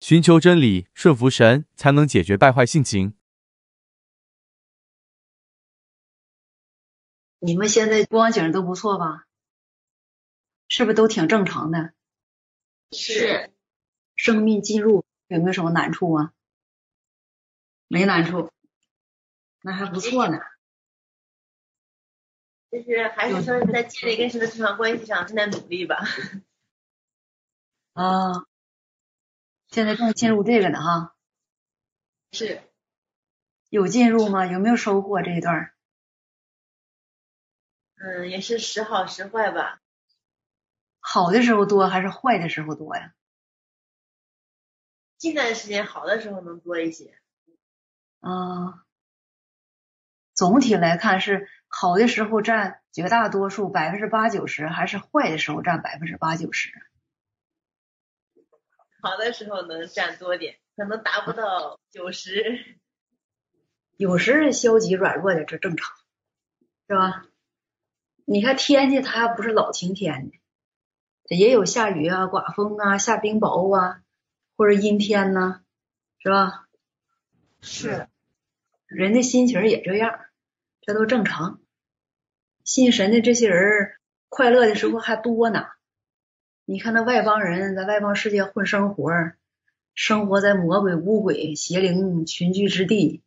寻求真理，顺服神，才能解决败坏性情。你们现在光景都不错吧？是不是都挺正常的？是。生命进入有没有什么难处啊？没难处，那还不错呢。就是还是说在建立跟神的正常关系上正在努力吧。啊，现在正进入这个呢哈。是。有进入吗？有没有收获这一段？嗯，也是时好时坏吧。好的时候多还是坏的时候多呀？近段时间好的时候能多一些。啊，总体来看是好的时候占绝大多数百分之八九十，还是坏的时候占百分之八九十？好的时候能占多点，可能达不到九十。有时消极软弱的这正常，是吧？你看天气它不是老晴天的，也有下雨啊、刮风啊、下冰雹啊，或者阴天呐，是吧？是。人的心情也这样，这都正常。信神的这些人快乐的时候还多呢。你看那外邦人在外邦世界混生活，生活在魔鬼、巫鬼、邪灵群居之地，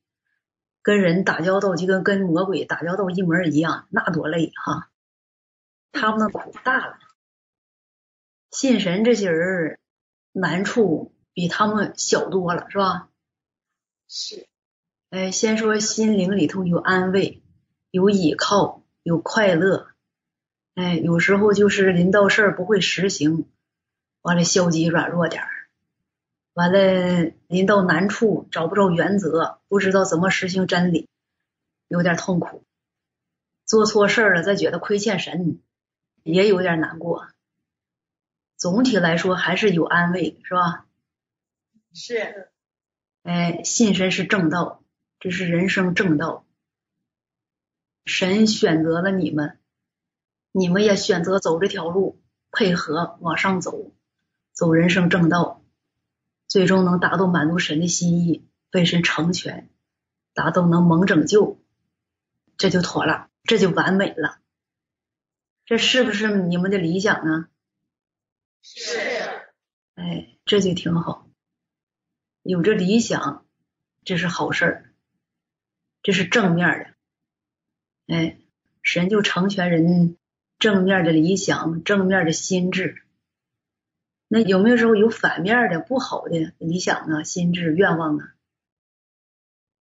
跟人打交道就跟跟魔鬼打交道一模一样，那多累哈。他们的苦大了，信神这些人难处比他们小多了，是吧？是。哎，先说心灵里头有安慰，有依靠，有快乐。哎，有时候就是临到事儿不会实行，完了消极软弱点儿，完了临到难处找不着原则，不知道怎么实行真理，有点痛苦。做错事儿了，再觉得亏欠神。也有点难过，总体来说还是有安慰，是吧？是。哎，信神是正道，这是人生正道。神选择了你们，你们也选择走这条路，配合往上走，走人生正道，最终能达到满足神的心意，被神成全，达到能蒙拯救，这就妥了，这就完美了。这是不是你们的理想呢？是。哎，这就挺好。有这理想，这是好事儿，这是正面的。哎，神就成全人正面的理想、正面的心智。那有没有时候有反面的不好的理想啊、心智、愿望啊？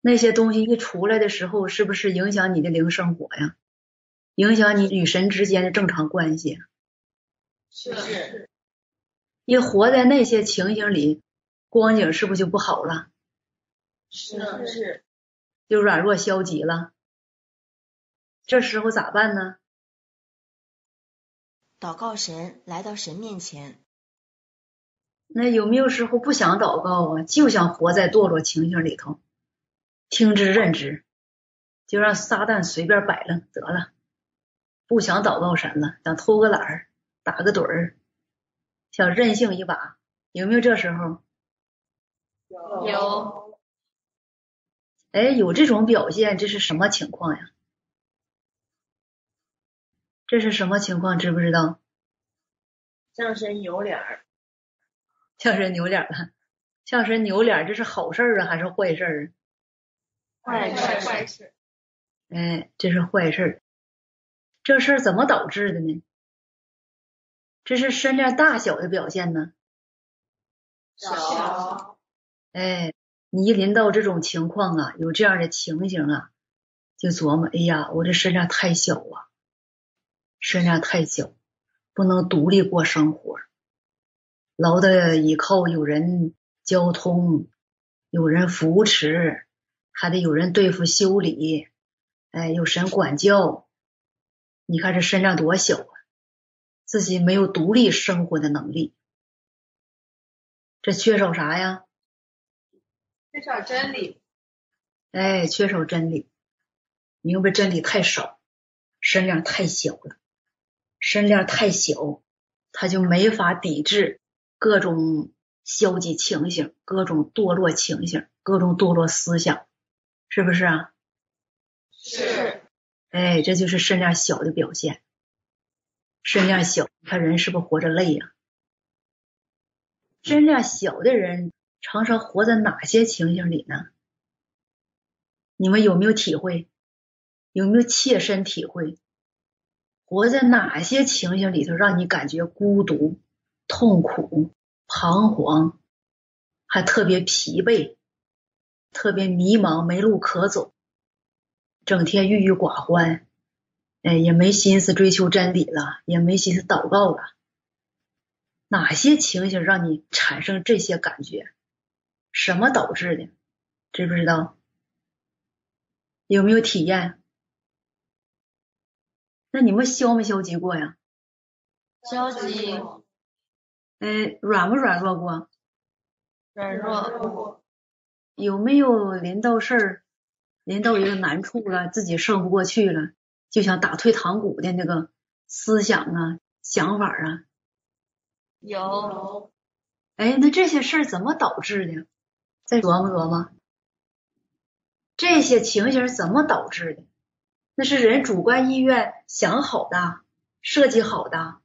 那些东西一出来的时候，是不是影响你的灵生活呀？影响你与神之间的正常关系，是是。一活在那些情形里，光景是不是就不好了？是是。就软弱消极了。这时候咋办呢？祷告神，来到神面前。那有没有时候不想祷告啊？就想活在堕落情形里头，听之任之，就让撒旦随便摆弄得了。不想祷告神了，想偷个懒儿，打个盹儿，想任性一把，有没有这时候？有。哎，有这种表现，这是什么情况呀？这是什么情况？知不知道？向身扭脸儿。向神扭脸了？向神扭脸，这是好事啊，还是坏事啊？坏事，坏事。哎，这是坏事。这事儿怎么导致的呢？这是身量大小的表现呢？小。哎，你一临到这种情况啊，有这样的情形啊，就琢磨，哎呀，我这身量太小啊，身量太小，不能独立过生活，老得依靠有人交通，有人扶持，还得有人对付修理，哎，有神管教。你看这身量多小啊，自己没有独立生活的能力，这缺少啥呀？缺少真理。哎，缺少真理，明白真理太少，身量太小了，身量太小，他就没法抵制各种消极情形、各种堕落情形、各种堕落思想，是不是啊？是。哎，这就是身量小的表现。身量小，他人是不是活着累呀？身量小的人常常活在哪些情形里呢？你们有没有体会？有没有切身体会？活在哪些情形里头，让你感觉孤独、痛苦、彷徨，还特别疲惫、特别迷茫、没路可走，整天郁郁寡欢，哎，也没心思追求真理了，也没心思祷告了。哪些情形让你产生这些感觉？什么导致的？知不知道？有没有体验？那你们消没消极过呀？消极。嗯，软不软弱过？软弱。有没有临到事儿，临到一个难处了，自己胜不过去了，就想打退堂鼓的那个思想啊、想法啊？有。哎，那这些事儿怎么导致的？再琢磨琢磨，这些情形怎么导致的？那是人主观意愿想好的，设计好的，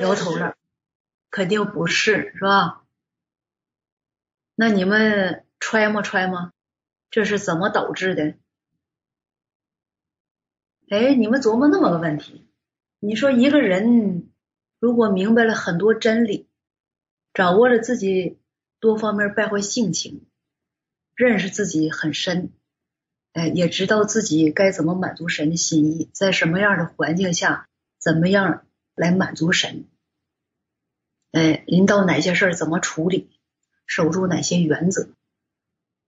摇头了，肯定不是，是吧？那你们揣摩揣摩，这是怎么导致的？哎，你们琢磨那么个问题，你说一个人如果明白了很多真理，掌握了自己多方面败坏性情，认识自己很深。哎，也知道自己该怎么满足神的心意，在什么样的环境下，怎么样来满足神？哎，临到哪些事儿怎么处理，守住哪些原则？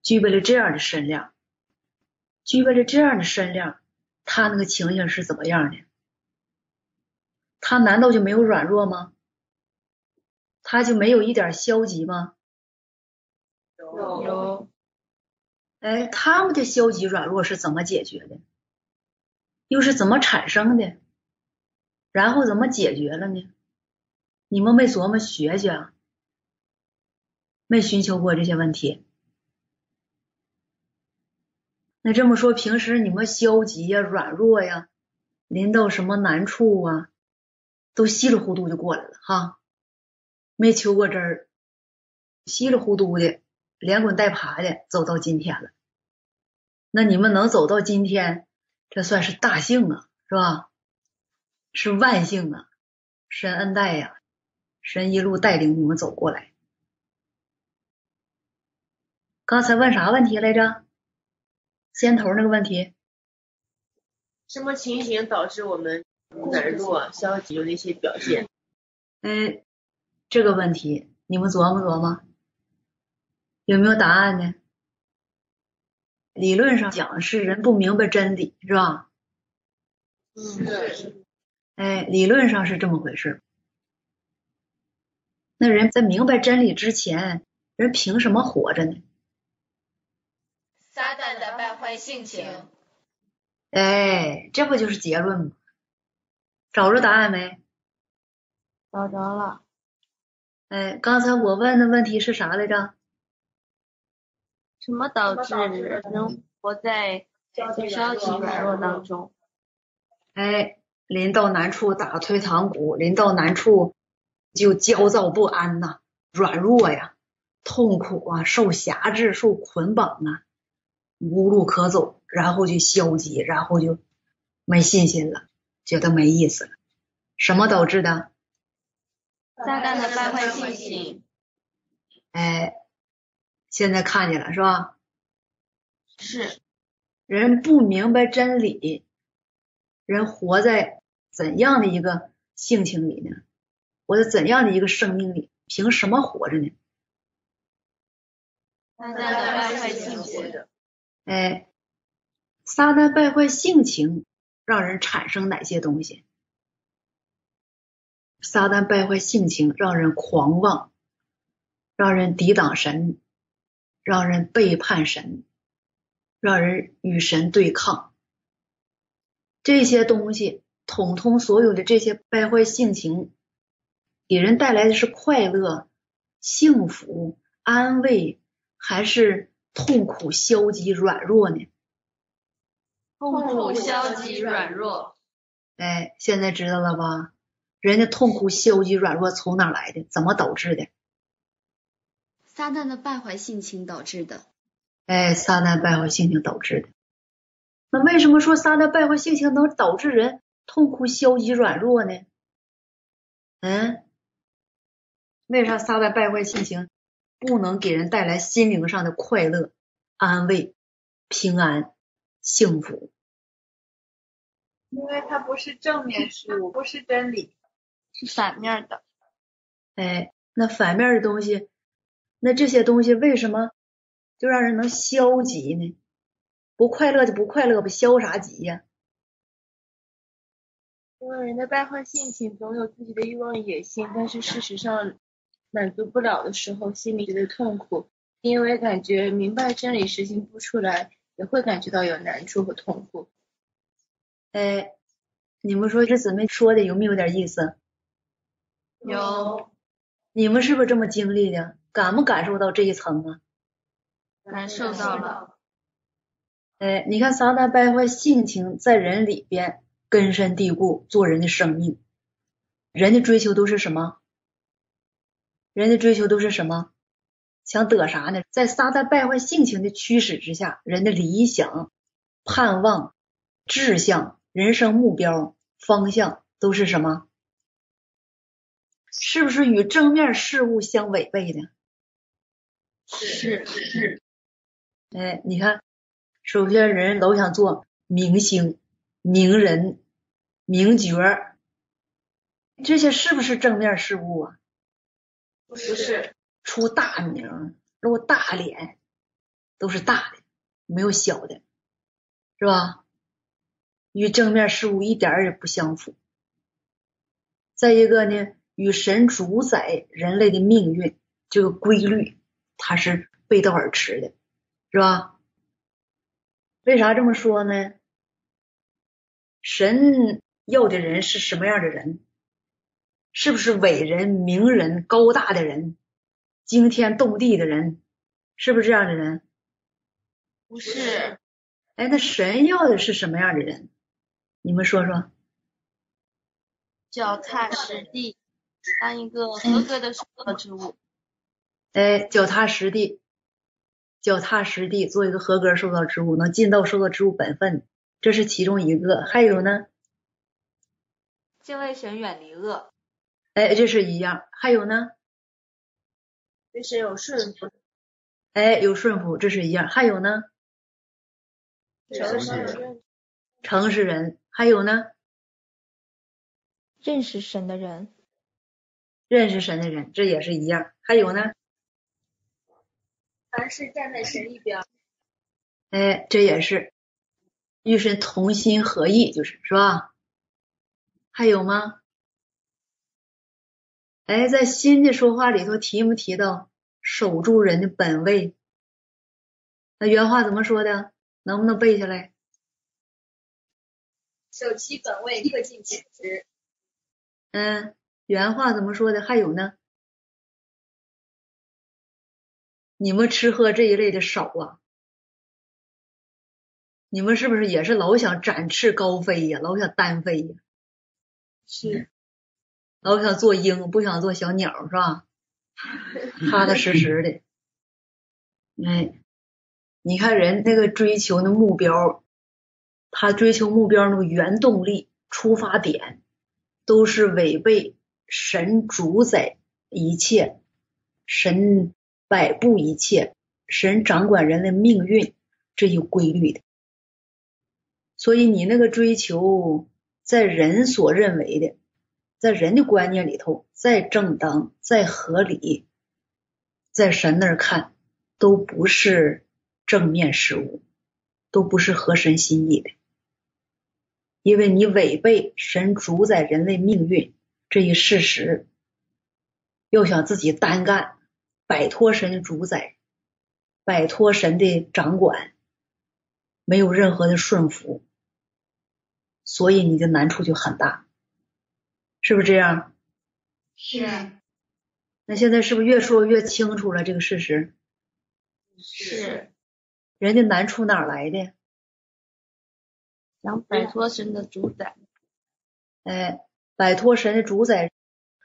具备了这样的身量，具备了这样的身量，他那个情形是怎么样的？他难道就没有软弱吗？他就没有一点消极吗？有。哎，他们的消极软弱是怎么解决的？又是怎么产生的？然后怎么解决了呢？你们没琢磨学学啊？没寻求过这些问题？那这么说，平时你们消极呀、软弱呀，临到什么难处啊，都稀里糊涂就过来了哈？没求过真儿，稀里糊涂的。连滚带爬的走到今天了，那你们能走到今天，这算是大幸啊，是吧？是万幸啊，神恩待呀，神一路带领你们走过来。刚才问啥问题来着？先头那个问题，什么情形导致我们难弱、消极有那些表现？嗯，这个问题你们琢磨琢磨。有没有答案呢？理论上讲是人不明白真理，是吧？是。哎，理论上是这么回事。那人在明白真理之前，人凭什么活着呢？撒旦的败坏性情。哎，这不就是结论吗？找着答案没？找着了。哎，刚才我问的问题是啥来着？什么导致人活在消极软弱当中？哎，临到难处打退堂鼓，临到难处就焦躁不安呐，软弱呀，痛苦啊，受辖制、受捆绑啊，无路可走，然后就消极，然后就没信心了，觉得没意思了。什么导致的？撒旦的败坏信心。哎。现在看见了是吧？是，人不明白真理，人活在怎样的一个性情里呢？活在怎样的一个生命里？凭什么活着呢？撒旦败坏性情。哎，撒旦败坏性情，让人产生哪些东西？撒旦败坏性情，让人狂妄，让人抵挡神。让人背叛神，让人与神对抗，这些东西，统统所有的这些败坏性情，给人带来的是快乐，幸福、安慰，还是痛苦、消极、软弱呢？痛苦、消极、软弱。哎，现在知道了吧？人家痛苦、消极、软弱从哪来的？怎么导致的？撒旦的败坏性情导致的。哎，撒旦败坏性情导致的。那为什么说撒旦败坏性情能导致人痛苦、消极、软弱呢？嗯，为啥撒旦败坏性情不能给人带来心灵上的快乐、安慰、平安、幸福？因为它不是正面事物，不是真理，是反面的。哎，那反面的东西，那这些东西为什么就让人能消极呢？不快乐就不快乐吧消啥极呀？因为人的败坏性情总有自己的欲望野心，但是事实上满足不了的时候，心里觉得痛苦，因为感觉明白真理实行不出来，也会感觉到有难处和痛苦。哎，你们说这姊妹说的有没有点意思？有。你们是不是这么经历的？感不感受到这一层啊？感受到了。哎，你看撒旦败坏性情在人里边根深蒂固，做人的生命，人的追求都是什么？人的追求都是什么？想得啥呢？在撒旦败坏性情的驱使之下，人的理想、盼望、志向、人生目标、方向都是什么？是不是与正面事物相违背的？是是。哎，你看。首先，人老想做明星、名人、名角儿，这些是不是正面事物啊？不是，出大名、露大脸，都是大的，没有小的，是吧？与正面事物一点也不相符。再一个呢，与神主宰人类的命运这个规律，它是背道而驰的，是吧？为啥这么说呢？神要的人是什么样的人？是不是伟人、名人、高大的人、惊天动地的人？是不是这样的人？不是。哎，那神要的是什么样的人？你们说说。脚踏实地，当一个合格的受造之物。哎，脚踏实地。脚踏实地，做一个合格受造之物，能尽到受造之物本分，这是其中一个。还有呢？敬畏神，远离恶。哎，这是一样。还有呢？对神有顺服。哎，有顺服，这是一样。还有呢？诚实人。诚实人。还有呢？认识神的人。认识神的人，这也是一样。还有呢？凡是站在神一边，哎，这也是与神同心合意，就是是吧？还有吗？哎，在新的说话里头提没提到守住人的本位？那原话怎么说的？能不能背下来？守其本位，恪尽其职。嗯，原话怎么说的？还有呢？你们吃喝这一类的少啊？你们是不是也是老想展翅高飞呀？老想单飞呀？是，老想做鹰，不想做小鸟，是吧？踏踏实实的。哎，你看人那个追求的目标，他追求目标那个原动力、出发点，都是违背神主宰一切，神。摆布一切，神掌管人的命运，这有规律的。所以你那个追求，在人所认为的，在人的观念里头，再正当、再合理，在神那儿看，都不是正面事物，都不是合神心意的。因为你违背神主宰人类命运这一事实，又想自己单干。摆脱神的主宰，摆脱神的掌管，没有任何的顺服，所以你的难处就很大，是不是这样？是。那现在是不是越说越清楚了这个事实？是人家难处哪儿来的？想摆脱神的主宰。哎，摆脱神的主宰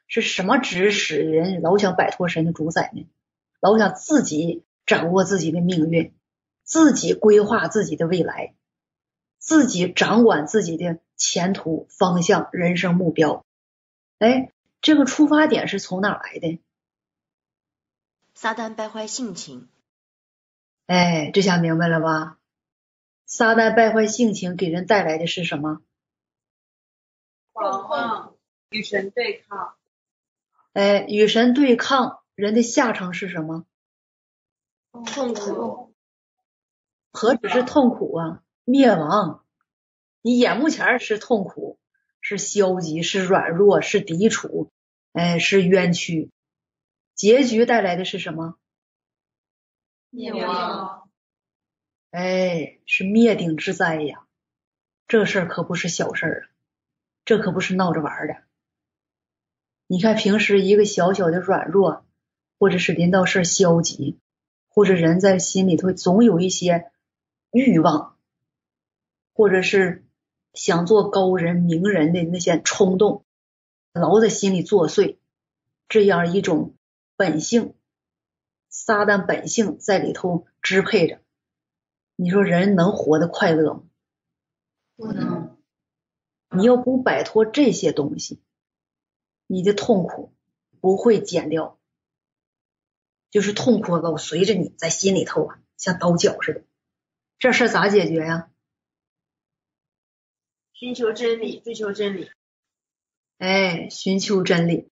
是什么指使人老想摆脱神的主宰呢？老想自己掌握自己的命运，自己规划自己的未来，自己掌管自己的前途方向、人生目标。哎，这个出发点是从哪来的？撒旦败坏性情，哎，这下明白了吧？撒旦败坏性情给人带来的是什么？狂妄与神对抗，哎，与神对抗，人的下场是什么？痛苦，何止是痛苦啊，灭亡！你眼目前是痛苦，是消极，是软弱，是抵触，哎，是冤屈。结局带来的是什么？灭亡。哎，是灭顶之灾呀！这事儿可不是小事儿啊，这可不是闹着玩的。你看平时一个小小的软弱，或者是临到事儿消极，或者人在心里头总有一些欲望，或者是想做高人、名人的那些冲动，老在心里作祟，这样一种本性，撒旦本性在里头支配着。你说人能活得快乐吗？不能。你要不摆脱这些东西，你的痛苦不会减掉，就是痛苦老随着你在心里头啊，像刀绞似的。这事咋解决呀？寻求真理，追求真理。哎，寻求真理，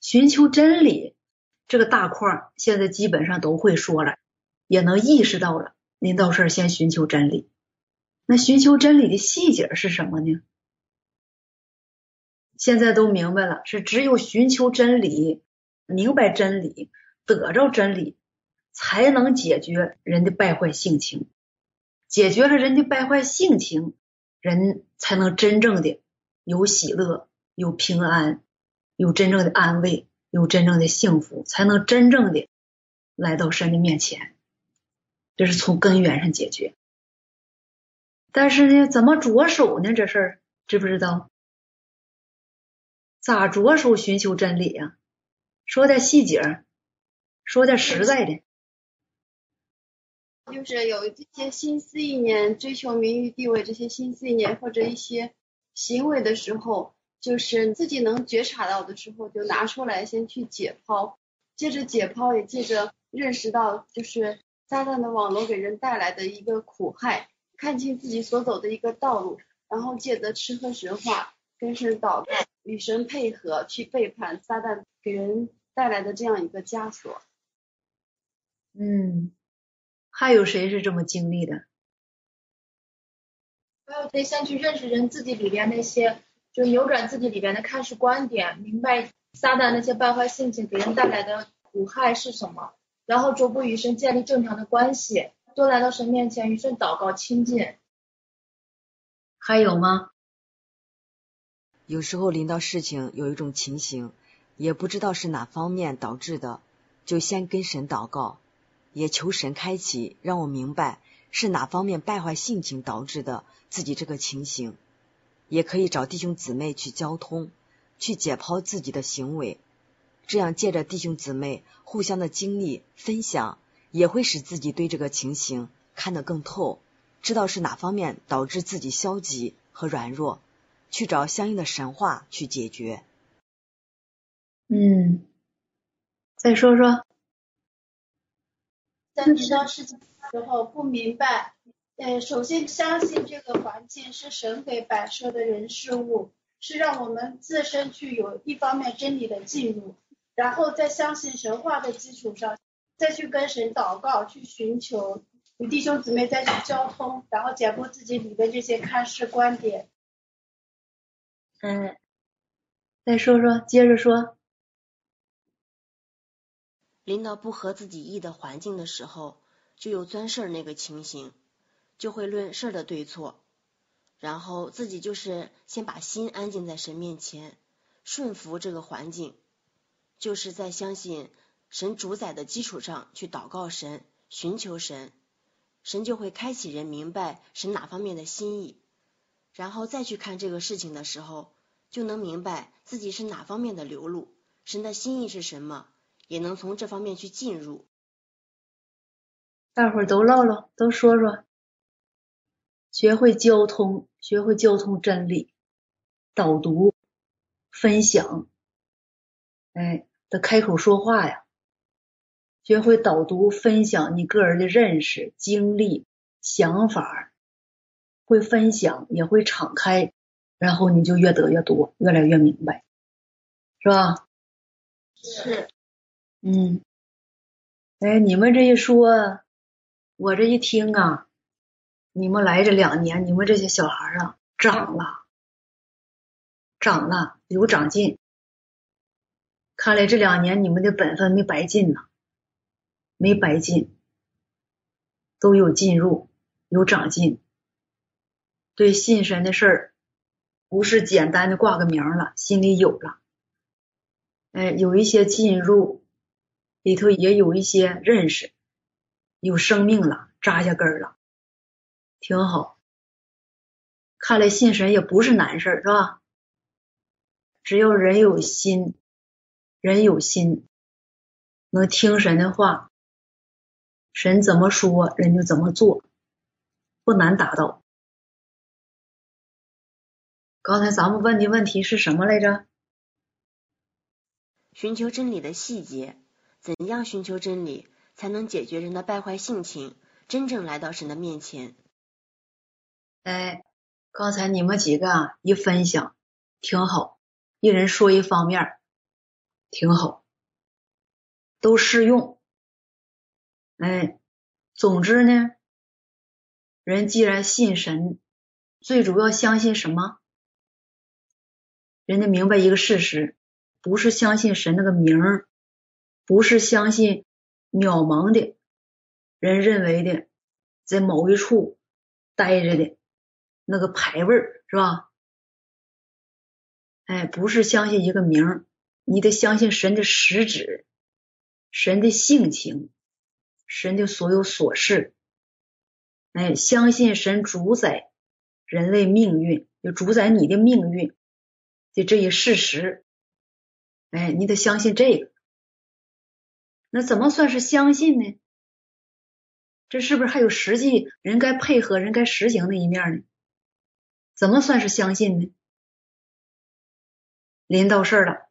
寻求真理这个大块现在基本上都会说了，也能意识到了。您到事儿先寻求真理，那寻求真理的细节是什么呢？现在都明白了，是只有寻求真理，明白真理，得着真理，才能解决人的败坏性情。解决了人的败坏性情，人才能真正的有喜乐，有平安，有真正的安慰，有真正的幸福，才能真正的来到神的面前。这是从根源上解决，但是呢，怎么着手呢？这事儿知不知道？咋着手寻求真理呀？说点细节，说点实在的。就是有这些心思意念、追求名誉地位这些心思意念或者一些行为的时候，就是自己能觉察到的时候，就拿出来先去解剖，接着解剖也借着认识到，就是。撒旦的网络给人带来的一个苦害，看清自己所走的一个道路，然后借着吃喝神话，跟神祷告，与神配合，去背叛撒旦给人带来的这样一个枷锁。嗯，还有谁是这么经历的？还有得先去认识人自己里边那些，就扭转自己里边的看事观点，明白撒旦那些败坏性情给人带来的苦害是什么。然后逐步与神建立正常的关系，多来到神面前与神祷告亲近。还有吗？有时候临到事情有一种情形，也不知道是哪方面导致的，就先跟神祷告，也求神开启，让我明白是哪方面败坏性情导致的自己这个情形，也可以找弟兄姊妹去交通，去解剖自己的行为。这样借着弟兄姊妹互相的经历分享，也会使自己对这个情形看得更透，知道是哪方面导致自己消极和软弱，去找相应的神话去解决。嗯，再说说，在遇到事情的时候不明白，呃，首先相信这个环境是神给摆设的人事物，是让我们自身去有一方面真理的进入。然后在相信神话的基础上，再去跟神祷告，去寻求与弟兄姊妹再去交通，然后解构自己里的这些看事观点。嗯，再说说，接着说。临到不合自己意的环境的时候，就有钻事儿那个情形，就会论事儿的对错，然后自己就是先把心安静在神面前，顺服这个环境。就是在相信神主宰的基础上去祷告神、寻求神，神就会开启人明白神哪方面的心意，然后再去看这个事情的时候，就能明白自己是哪方面的流露，神的心意是什么，也能从这方面去进入。大伙儿都唠唠，都说说，学会交通，学会交通真理，导读。分享，哎，得开口说话呀。学会导读分享你个人的认识、经历、想法，会分享也会敞开，然后你就越得越多，越来越明白，是吧？是。嗯。哎，你们这一说，我这一听啊，你们来这两年，你们这些小孩啊，长了。长了，有长进。看来这两年你们的本分没白尽呐，没白尽，都有进入，有长进。对信神的事儿，不是简单的挂个名了，心里有了。哎，有一些进入，里头也有一些认识，有生命了，扎下根儿了，挺好。看来信神也不是难事儿，是吧？只要人有心，人有心，能听神的话，神怎么说，人就怎么做，不难达到。刚才咱们问的问题是什么来着？寻求真理的细节，怎样寻求真理才能解决人的败坏性情，真正来到神的面前？哎，刚才你们几个，一分享挺好。一人说一方面，挺好，都适用。哎，总之呢，人既然信神，最主要相信什么？人家明白一个事实，不是相信神那个名儿，不是相信渺茫的人认为的在某一处待着的那个牌位是吧？哎，不是相信一个名，你得相信神的实质，神的性情，神的所有琐事。哎，相信神主宰人类命运，就主宰你的命运的这一事实。哎，你得相信这个。那怎么算是相信呢？这是不是还有实际人该配合、人该实行的一面呢？怎么算是相信呢？临到事儿了，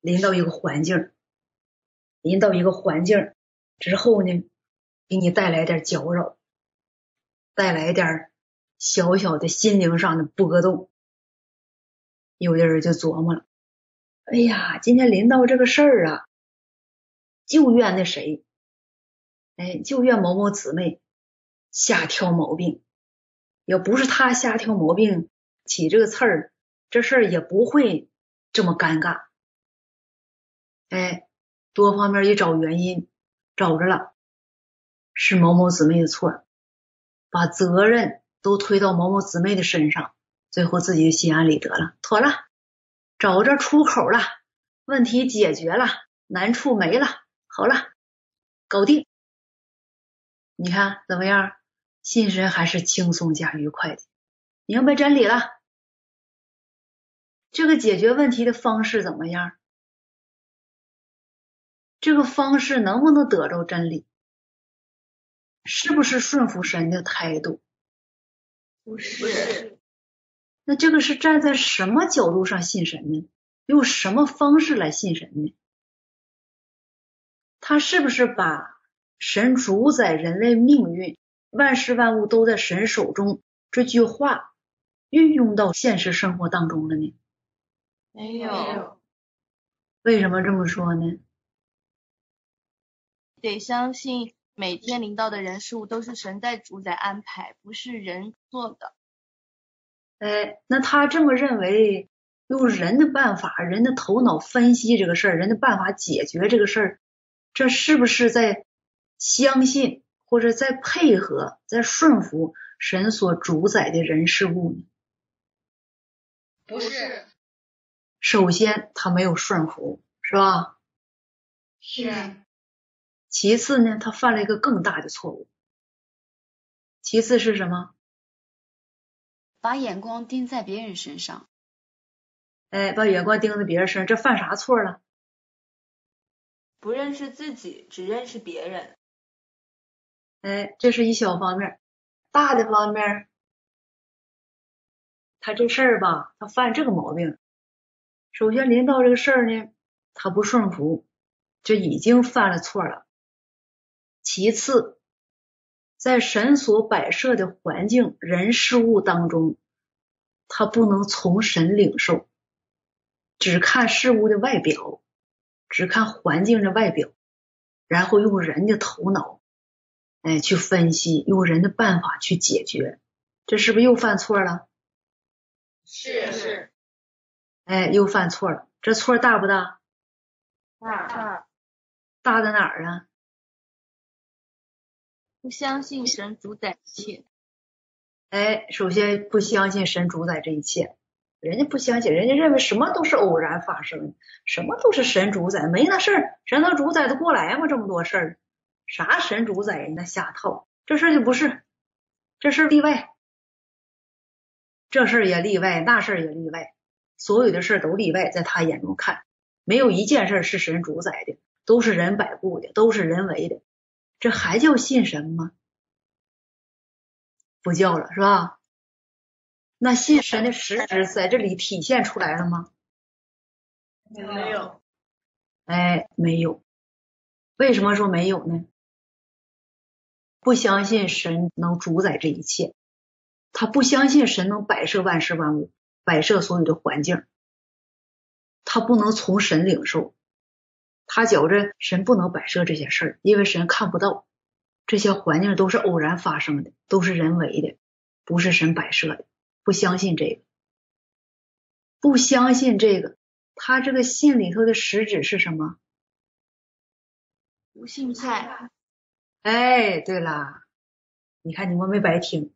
临到一个环境，临到一个环境之后呢，给你带来点搅扰，带来点小小的心灵上的波动。有的人就琢磨了：哎呀，今天临到这个事儿啊，就怨那谁，哎，就怨某某姊妹瞎挑毛病。要不是他瞎挑毛病起这个刺儿，这事儿也不会。这么尴尬，哎，多方面一找原因，找着了，是某某姊妹的错，把责任都推到某某姊妹的身上，最后自己心安理得了，妥了，找着出口了，问题解决了，难处没了，好了，搞定。你看怎么样？信神还是轻松加愉快的，明白真理了。这个解决问题的方式怎么样？这个方式能不能得着真理？是不是顺服神的态度？不是。那这个是站在什么角度上信神呢？用什么方式来信神呢？他是不是把神主宰人类命运、万事万物都在神手中这句话运用到现实生活当中了呢？没有，为什么这么说呢？得相信每天临到的人事物都是神在主宰安排，不是人做的。哎，那他这么认为，用人的办法、人的头脑分析这个事儿，人的办法解决这个事儿，这是不是在相信或者在配合、在顺服神所主宰的人事物呢？不是。首先，他没有顺服是吧？是。其次呢，他犯了一个更大的错误。其次是什么？把眼光盯在别人身上。哎，把眼光盯在别人身上，这犯啥错了？不认识自己，只认识别人。哎，这是一小方面，大的方面，他这事儿吧，他犯这个毛病。首先临到这个事儿呢，他不顺服，这已经犯了错了。其次，在神所摆设的环境、人事物当中，他不能从神领受，只看事物的外表，只看环境的外表，然后用人的头脑，哎，去分析，用人的办法去解决，这是不是又犯错了？是是。哎，又犯错了，这错大不大？大。大在哪儿啊？不相信神主宰一切，哎，首先不相信神主宰这一切，人家不相信，人家认为什么都是偶然发生，什么都是神主宰，没那事儿，神能主宰的过来吗？这么多事儿，啥神主宰人家瞎套，这事儿就不是，这事儿例外，这事儿也例外，那事儿也例外，所有的事儿都例外，在他眼中看，没有一件事是神主宰的，都是人摆布的，都是人为的。这还叫信神吗？不叫了，是吧？那信神的实质在这里体现出来了吗？没有。哎，没有。为什么说没有呢？不相信神能主宰这一切，他不相信神能摆设万事万物，摆设所有的环境，他不能从神领受。他觉着神不能摆设这些事儿，因为神看不到这些环境都是偶然发生的，都是人为的，不是神摆设的。不相信这个，不相信这个，他这个信里头的实质是什么？不信派。哎，对啦，你看你们没白听，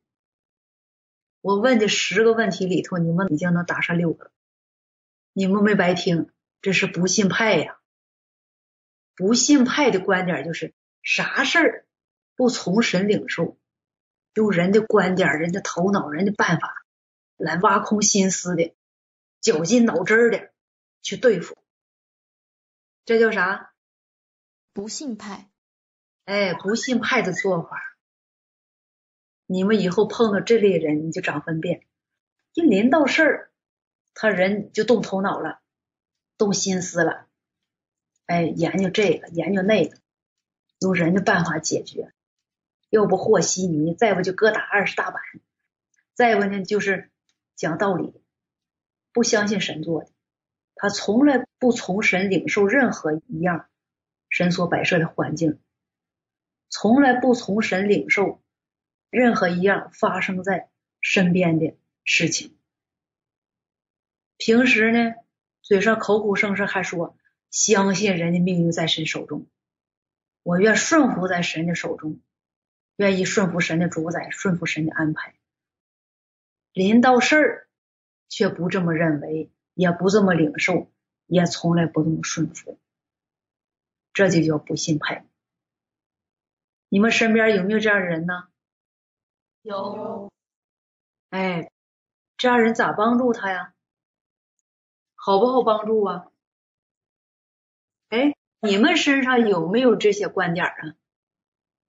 我问的十个问题里头，你们已经能答上六个，你们没白听，这是不信派呀。不信派的观点就是啥事儿不从神领受，用人的观点、人的头脑、人的办法来挖空心思的、绞尽脑汁的去对付，这叫啥？不信派。哎，不信派的做法，你们以后碰到这类人，你就长分辨。一临到事儿，他人就动头脑了，动心思了。哎，研究这个，研究那个，用人的办法解决，要不和稀泥，再不就各打二十大板，再不呢就是讲道理，不相信神做的，他从来不从神领受任何一样神所摆设的环境，从来不从神领受任何一样发生在身边的事情，平时呢嘴上口口声声还说。相信人的命运在神手中，我愿顺服在神的手中，愿意顺服神的主宰，顺服神的安排。临到事儿却不这么认为，也不这么领受，也从来不这么顺服，这就叫不信派。你们身边有没有这样的人呢？有。哎，这样人咋帮助他呀？好不好帮助啊？哎，你们身上有没有这些观点啊？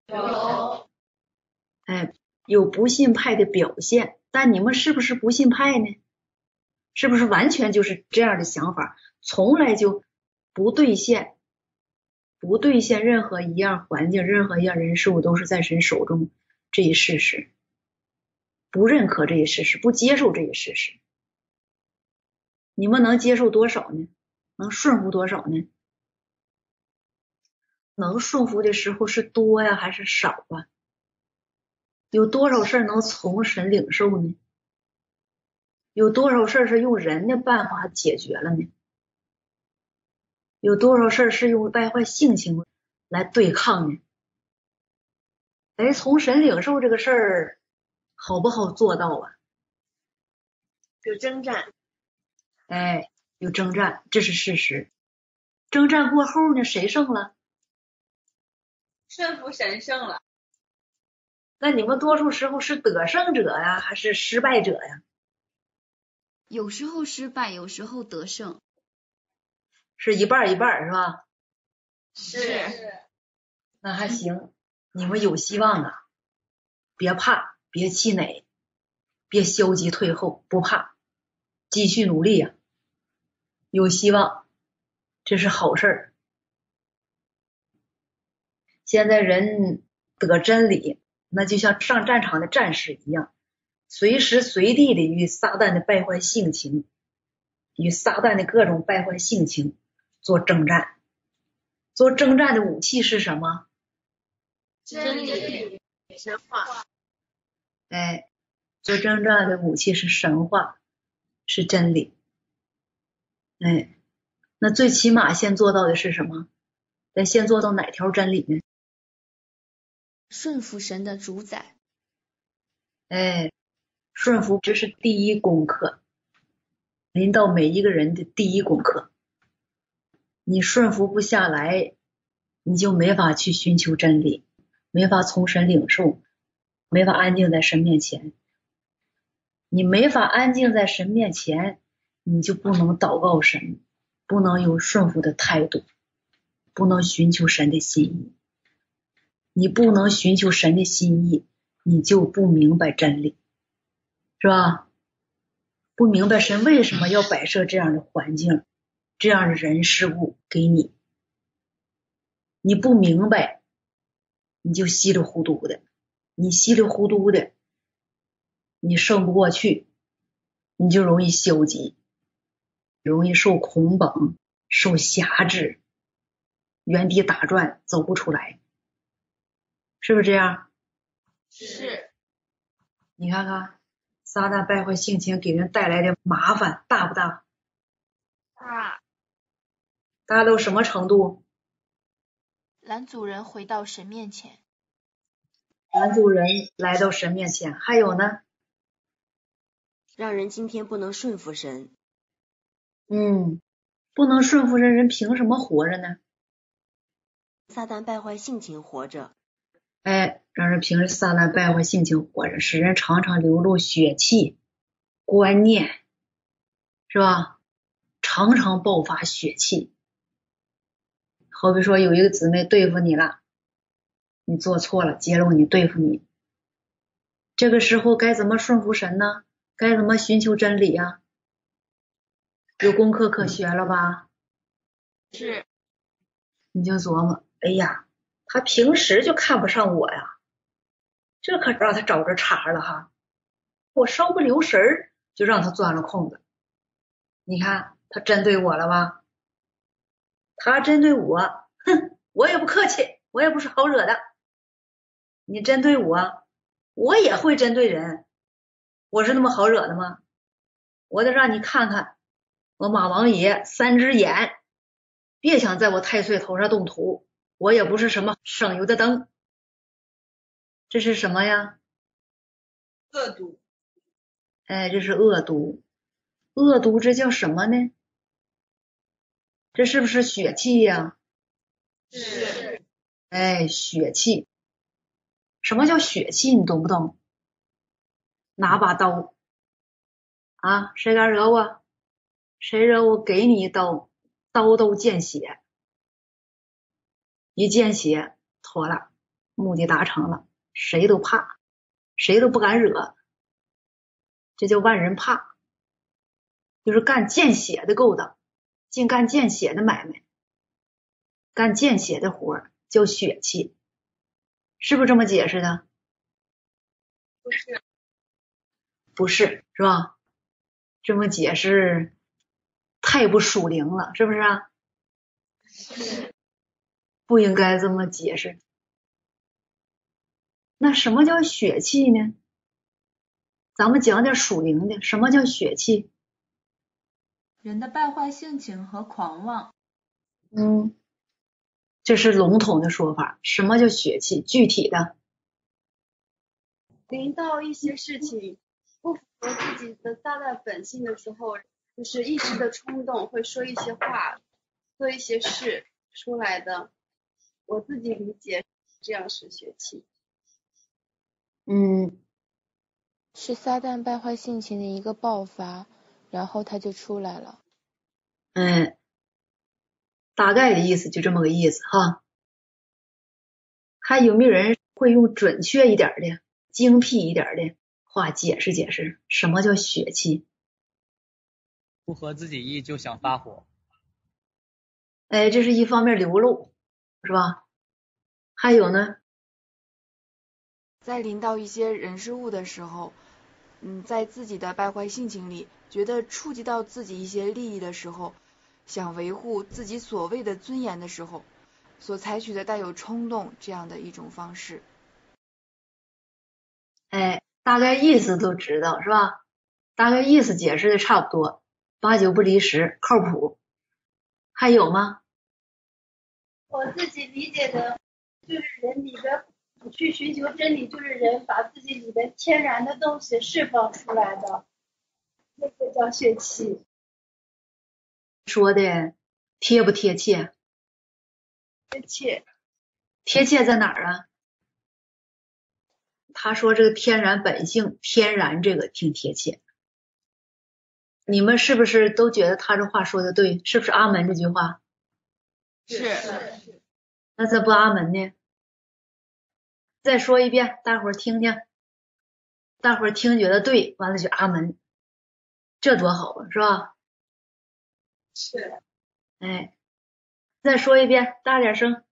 有。哎，有不信派的表现，但你们是不是不信派呢？是不是完全就是这样的想法，从来就不兑现，不兑现任何一样环境、任何一样人事物都是在神手中这一事实，不认可这一事实，不接受这一事实，你们能接受多少呢？能顺服多少呢？能顺服的时候是多呀还是少啊？有多少事儿能从神领受呢？有多少事儿是用人的办法解决了呢？有多少事儿是用败坏性情来对抗呢？哎，从神领受这个事儿好不好做到啊？有征战，哎，有征战，这是事实。征战过后呢，谁胜了？顺服神胜了。那你们多数时候是得胜者呀，还是失败者呀？有时候失败，有时候得胜，是一半一半是吧？是。那还行，你们有希望啊！别怕，别气馁，别消极退后，不怕，继续努力呀！有希望，这是好事儿。现在人得真理，那就像上战场的战士一样，随时随地的与撒旦的败坏性情，与撒旦的各种败坏性情做征战。做征战的武器是什么？真理、神话。哎，做征战的武器是神话，是真理。哎，那最起码先做到的是什么？咱先做到哪条真理呢？顺服神的主宰。哎，顺服这是第一功课，临到每一个人的第一功课。你顺服不下来，你就没法去寻求真理，没法从神领受，没法安静在神面前。你没法安静在神面前，你就不能祷告神，不能有顺服的态度，不能寻求神的心意。你不能寻求神的心意，你就不明白真理，是吧？不明白神为什么要摆设这样的环境。这样的人事物给你，你不明白，你就稀里糊涂的，你稀里糊涂的，你胜不过去，你就容易消极，容易受捆绑、受辖制，原地打转，走不出来，是不是这样？是。你看看，撒旦败坏性情给人带来的麻烦大不大？大。大到什么程度？男主人回到神面前。男主人来到神面前，还有呢？让人今天不能顺服神。嗯，不能顺服人，人凭什么活着呢？撒旦败坏性情活着。哎，让人平时撒旦败坏性情活着，使人常常流露血气观念，是吧？常常爆发血气。好比说有一个姊妹对付你了，你做错了，揭露你对付你，这个时候该怎么顺服神呢？该怎么寻求真理呀？有功课可学了吧？是。你就琢磨，哎呀，他平时就看不上我呀，这可让他找着茬了哈。我稍不留神，就让他钻了空子。你看他针对我了吧？他针对我，哼，我也不客气，我也不是好惹的。你针对我，我也会针对人。我是那么好惹的吗？我得让你看看我马王爷三只眼，别想在我太岁头上动土。我也不是什么省油的灯。这是什么呀？恶毒。哎，这是恶毒。恶毒，这叫什么呢？这是不是血气呀？是。哎，血气。什么叫血气？你懂不懂？拿把刀啊，谁敢惹我？谁惹我，给你一刀，刀刀见血，一见血妥了，目的达成了，谁都怕，谁都不敢惹，这叫万人怕，就是干见血的勾当。净干见血的买卖，干见血的活叫血气，是不是这么解释的？不是，不是，是吧？这么解释太不属灵了，是不是啊？是，不应该这么解释。那什么叫血气呢？咱们讲点属灵的，什么叫血气？人的败坏性情和狂妄，嗯，这是笼统的说法。什么叫血气？具体的，临到一些事情不符合自己的大大本性的时候，就是一时的冲动会说一些话，做一些事出来的。我自己理解，这样是血气。嗯，是撒旦败坏性情的一个爆发，然后他就出来了。嗯，大概的意思就这么个意思哈。还有没有人会用准确一点的、精辟一点的话解释解释什么叫血气？不合自己意就想发火。哎，这是一方面流露，是吧？还有呢，在临到一些人事物的时候，嗯，在自己的败坏性情里，觉得触及到自己一些利益的时候，想维护自己所谓的尊严的时候，所采取的带有冲动这样的一种方式。哎，大概意思都知道是吧？大概意思解释的差不多。八九不离十，靠谱。还有吗？我自己理解的，就是人里边去寻求真理，就是人把自己里边天然的东西释放出来的，那个叫血气。说的贴不贴切？贴切。贴切在哪儿啊？他说这个天然本性，天然这个挺贴切。你们是不是都觉得他这话说的对？是不是阿门这句话？是。那咋不阿门呢？再说一遍，大伙儿听听。大伙儿听觉得对，完了就阿门，这多好啊，是吧？是。哎，再说一遍，大点声。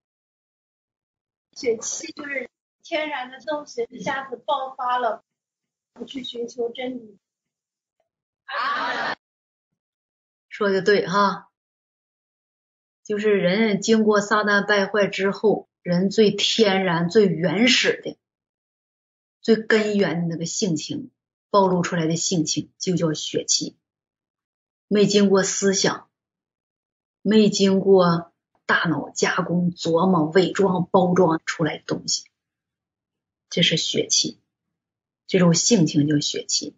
血气就是天然的东西，一下子爆发了，不去寻求真理。说的对哈，就是人经过撒旦败坏之后，人最天然、最原始的、最根源的那个性情暴露出来的性情，就叫血气。没经过思想，没经过大脑加工、琢磨、伪装、包装出来的东西，这是血气。这种性情叫血气。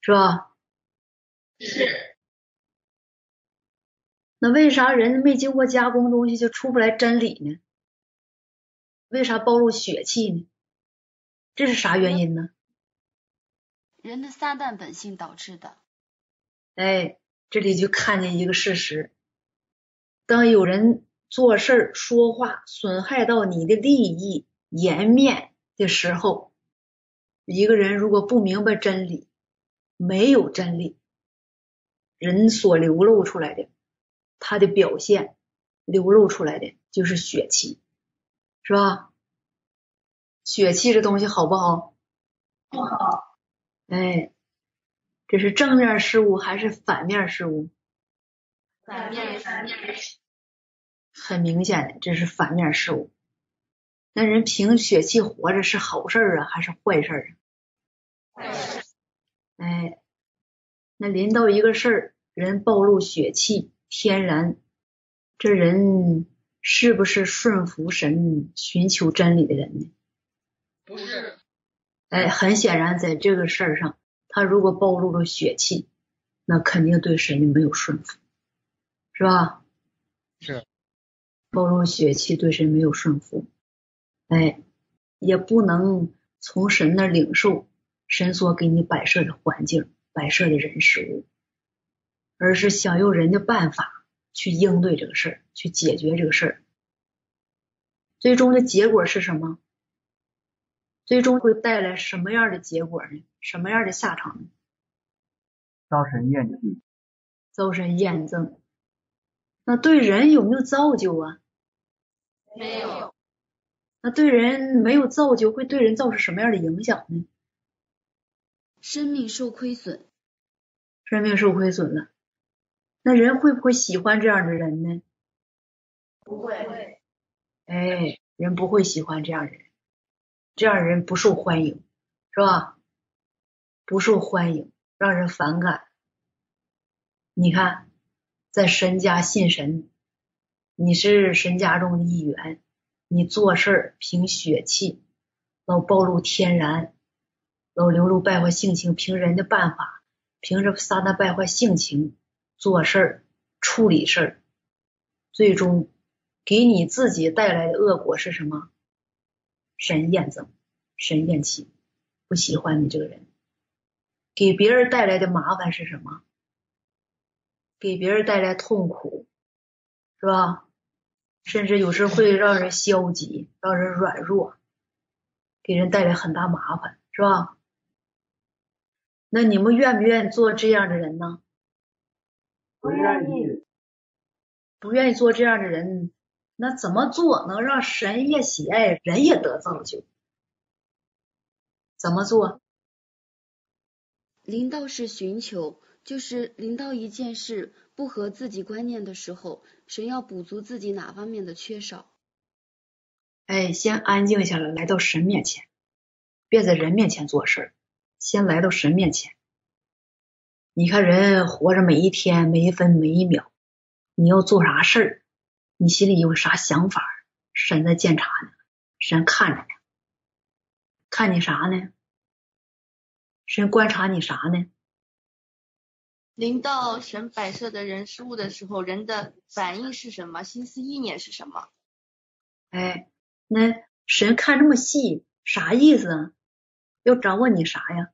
是吧？是。那为啥人没经过加工东西就出不来真理呢？为啥暴露血气呢？这是啥原因呢？人的撒旦本性导致的。哎，这里就看见一个事实：当有人做事说话损害到你的利益、颜面的时候，一个人如果不明白真理，没有真理，人所流露出来的，他的表现流露出来的就是血气，是吧？血气这东西好不好？不好。哎，这是正面事物还是反面事物？反面反面。很明显的，这是反面事物。那人凭血气活着是好事啊，还是坏事啊？坏事。哎，那临到一个事儿，人暴露血气，天然，这人是不是顺服神、寻求真理的人呢？不是。哎，很显然，在这个事儿上，他如果暴露了血气，那肯定对神没有顺服，是吧？是。暴露血气对神没有顺服，哎，也不能从神那领受。神所给你摆设的环境、摆设的人事物，而是想用人的办法去应对这个事儿，去解决这个事儿。最终的结果是什么？最终会带来什么样的结果呢？什么样的下场呢？遭神验证。遭神验证。那对人有没有造就啊？没有。那对人没有造就，会对人造成什么样的影响呢？生命受亏损，生命受亏损了，那人会不会喜欢这样的人呢？不会。哎，人不会喜欢这样的人，这样人不受欢迎，是吧？不受欢迎，让人反感。你看，在神家信神，你是神家中的一员，你做事凭血气，老暴露天然。老流露败坏性情，凭人的办法，凭着撒旦败坏性情做事儿、处理事儿，最终给你自己带来的恶果是什么？神厌憎，神厌弃，不喜欢你这个人。给别人带来的麻烦是什么？给别人带来痛苦，是吧？甚至有时会让人消极，让人软弱，给人带来很大麻烦，是吧？那你们愿不愿意做这样的人呢？不愿意。不愿意做这样的人，那怎么做能让神也喜爱，人也得造就？怎么做？临到是寻求，就是临到一件事不合自己观念的时候，神要补足自己哪方面的缺少。哎，先安静下来，来到神面前，别在人面前做事儿，先来到神面前。你看人活着每一天，每一分每一秒。你要做啥事儿？你心里有啥想法？神在监察呢，神看着呢，看你啥呢？神观察你啥呢？临到神摆设的人事物的时候，人的反应是什么？心思意念是什么？哎，那神看这么细，啥意思啊？要掌握你啥呀？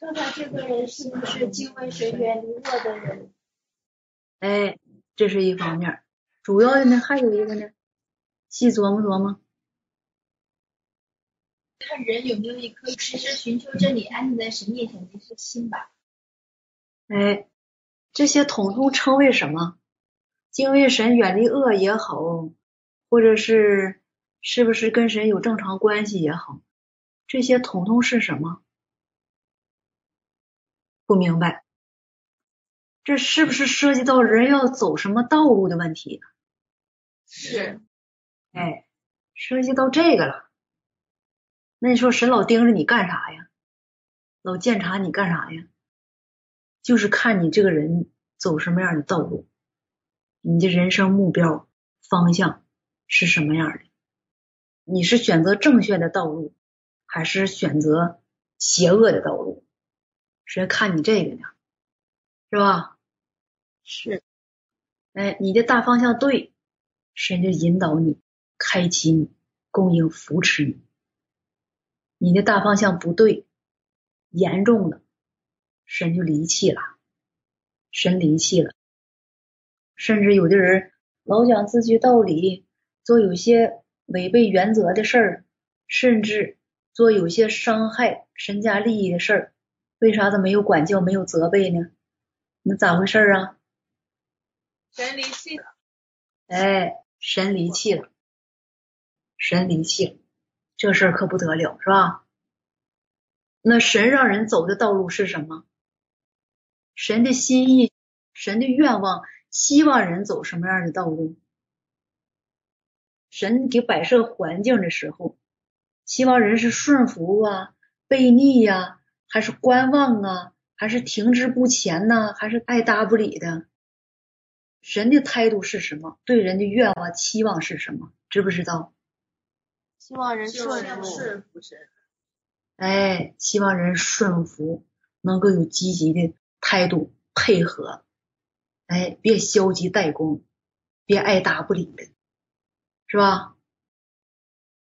看看这个人是不是敬畏神、远离恶的人。哎，这是一方面，主要的呢还有一个呢，细琢磨琢磨，看人有没有一颗时时寻求真理、安静在神面前的一颗心吧。哎，这些统统称为什么？敬畏神、远离恶也好，或者是是不是跟神有正常关系也好，这些统统是什么？不明白。这是不是涉及到人要走什么道路的问题？是，哎，涉及到这个了。那你说神老盯着你干啥呀？老监察你干啥呀？就是看你这个人走什么样的道路，你的人生目标方向是什么样的？你是选择正确的道路，还是选择邪恶的道路？是看你这个呢。是吧？是，哎，你的大方向对，神就引导你，开启你，供应扶持你。你的大方向不对，严重的，神就离弃了，神离弃了。甚至有的人老讲自己道理，做有些违背原则的事儿，甚至做有些伤害身家利益的事儿，为啥他没有管教，没有责备呢？那咋回事啊？神离弃了。哎，神离弃了，神离弃了，这事儿可不得了，是吧？那神让人走的道路是什么？神的心意，神的愿望，希望人走什么样的道路？神给摆设环境的时候，希望人是顺服啊、悖逆呀，还是观望啊？还是停滞不前呢？还是爱搭不理的？神的态度是什么？对人的愿望、期望是什么？知不知道？希望人顺服神。哎，希望人顺服，能够有积极的态度配合。哎，别消极怠工，别爱搭不理的，是吧？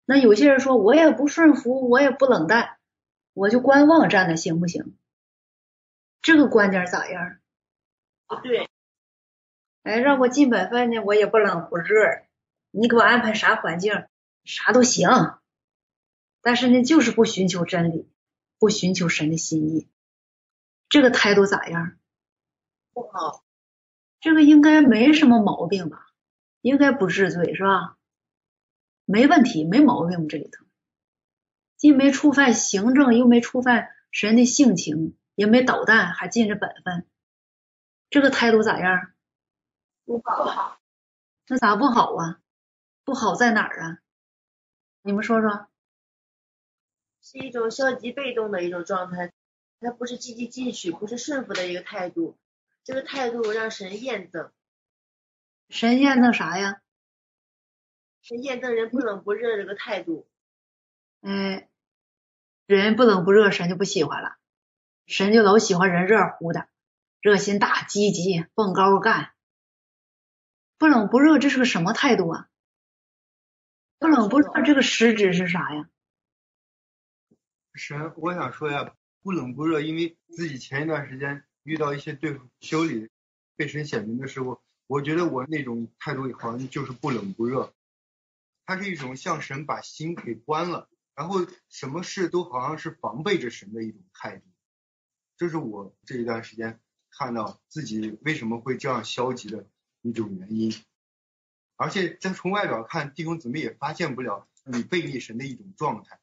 那有些人说，我也不顺服，我也不冷淡，我就观望站着，行不行？这个观点咋样？不对。哎，让我尽本分呢，我也不冷不热。你给我安排啥环境，啥都行。但是呢，就是不寻求真理，不寻求神的心意。这个态度咋样？不好。这个应该没什么毛病吧？应该不治罪是吧？没问题，没毛病这里头。既没触犯行政，又没触犯神的性情。也没捣蛋，还尽着本分，这个态度咋样？不好。那咋不好啊？不好在哪儿啊？你们说说。是一种消极被动的一种状态，它不是积极进取，不是顺服的一个态度。这个态度让神验证。神验证啥呀？神验证人不冷不热这个态度。哎，人不冷不热，神就不喜欢了。神就老喜欢人热乎的，热心大、积极、蹦高干。不冷不热，这是个什么态度啊？不冷不热，这个实质是啥呀？神，我想说呀，不冷不热，因为自己前一段时间遇到一些对修理被神显明的时候，我觉得我那种态度好像就是不冷不热，它是一种向神把心给关了，然后什么事都好像是防备着神的一种态度，这是我这一段时间看到自己为什么会这样消极的一种原因，而且再从外表看，弟兄姊妹也发现不了你背逆神的一种状态。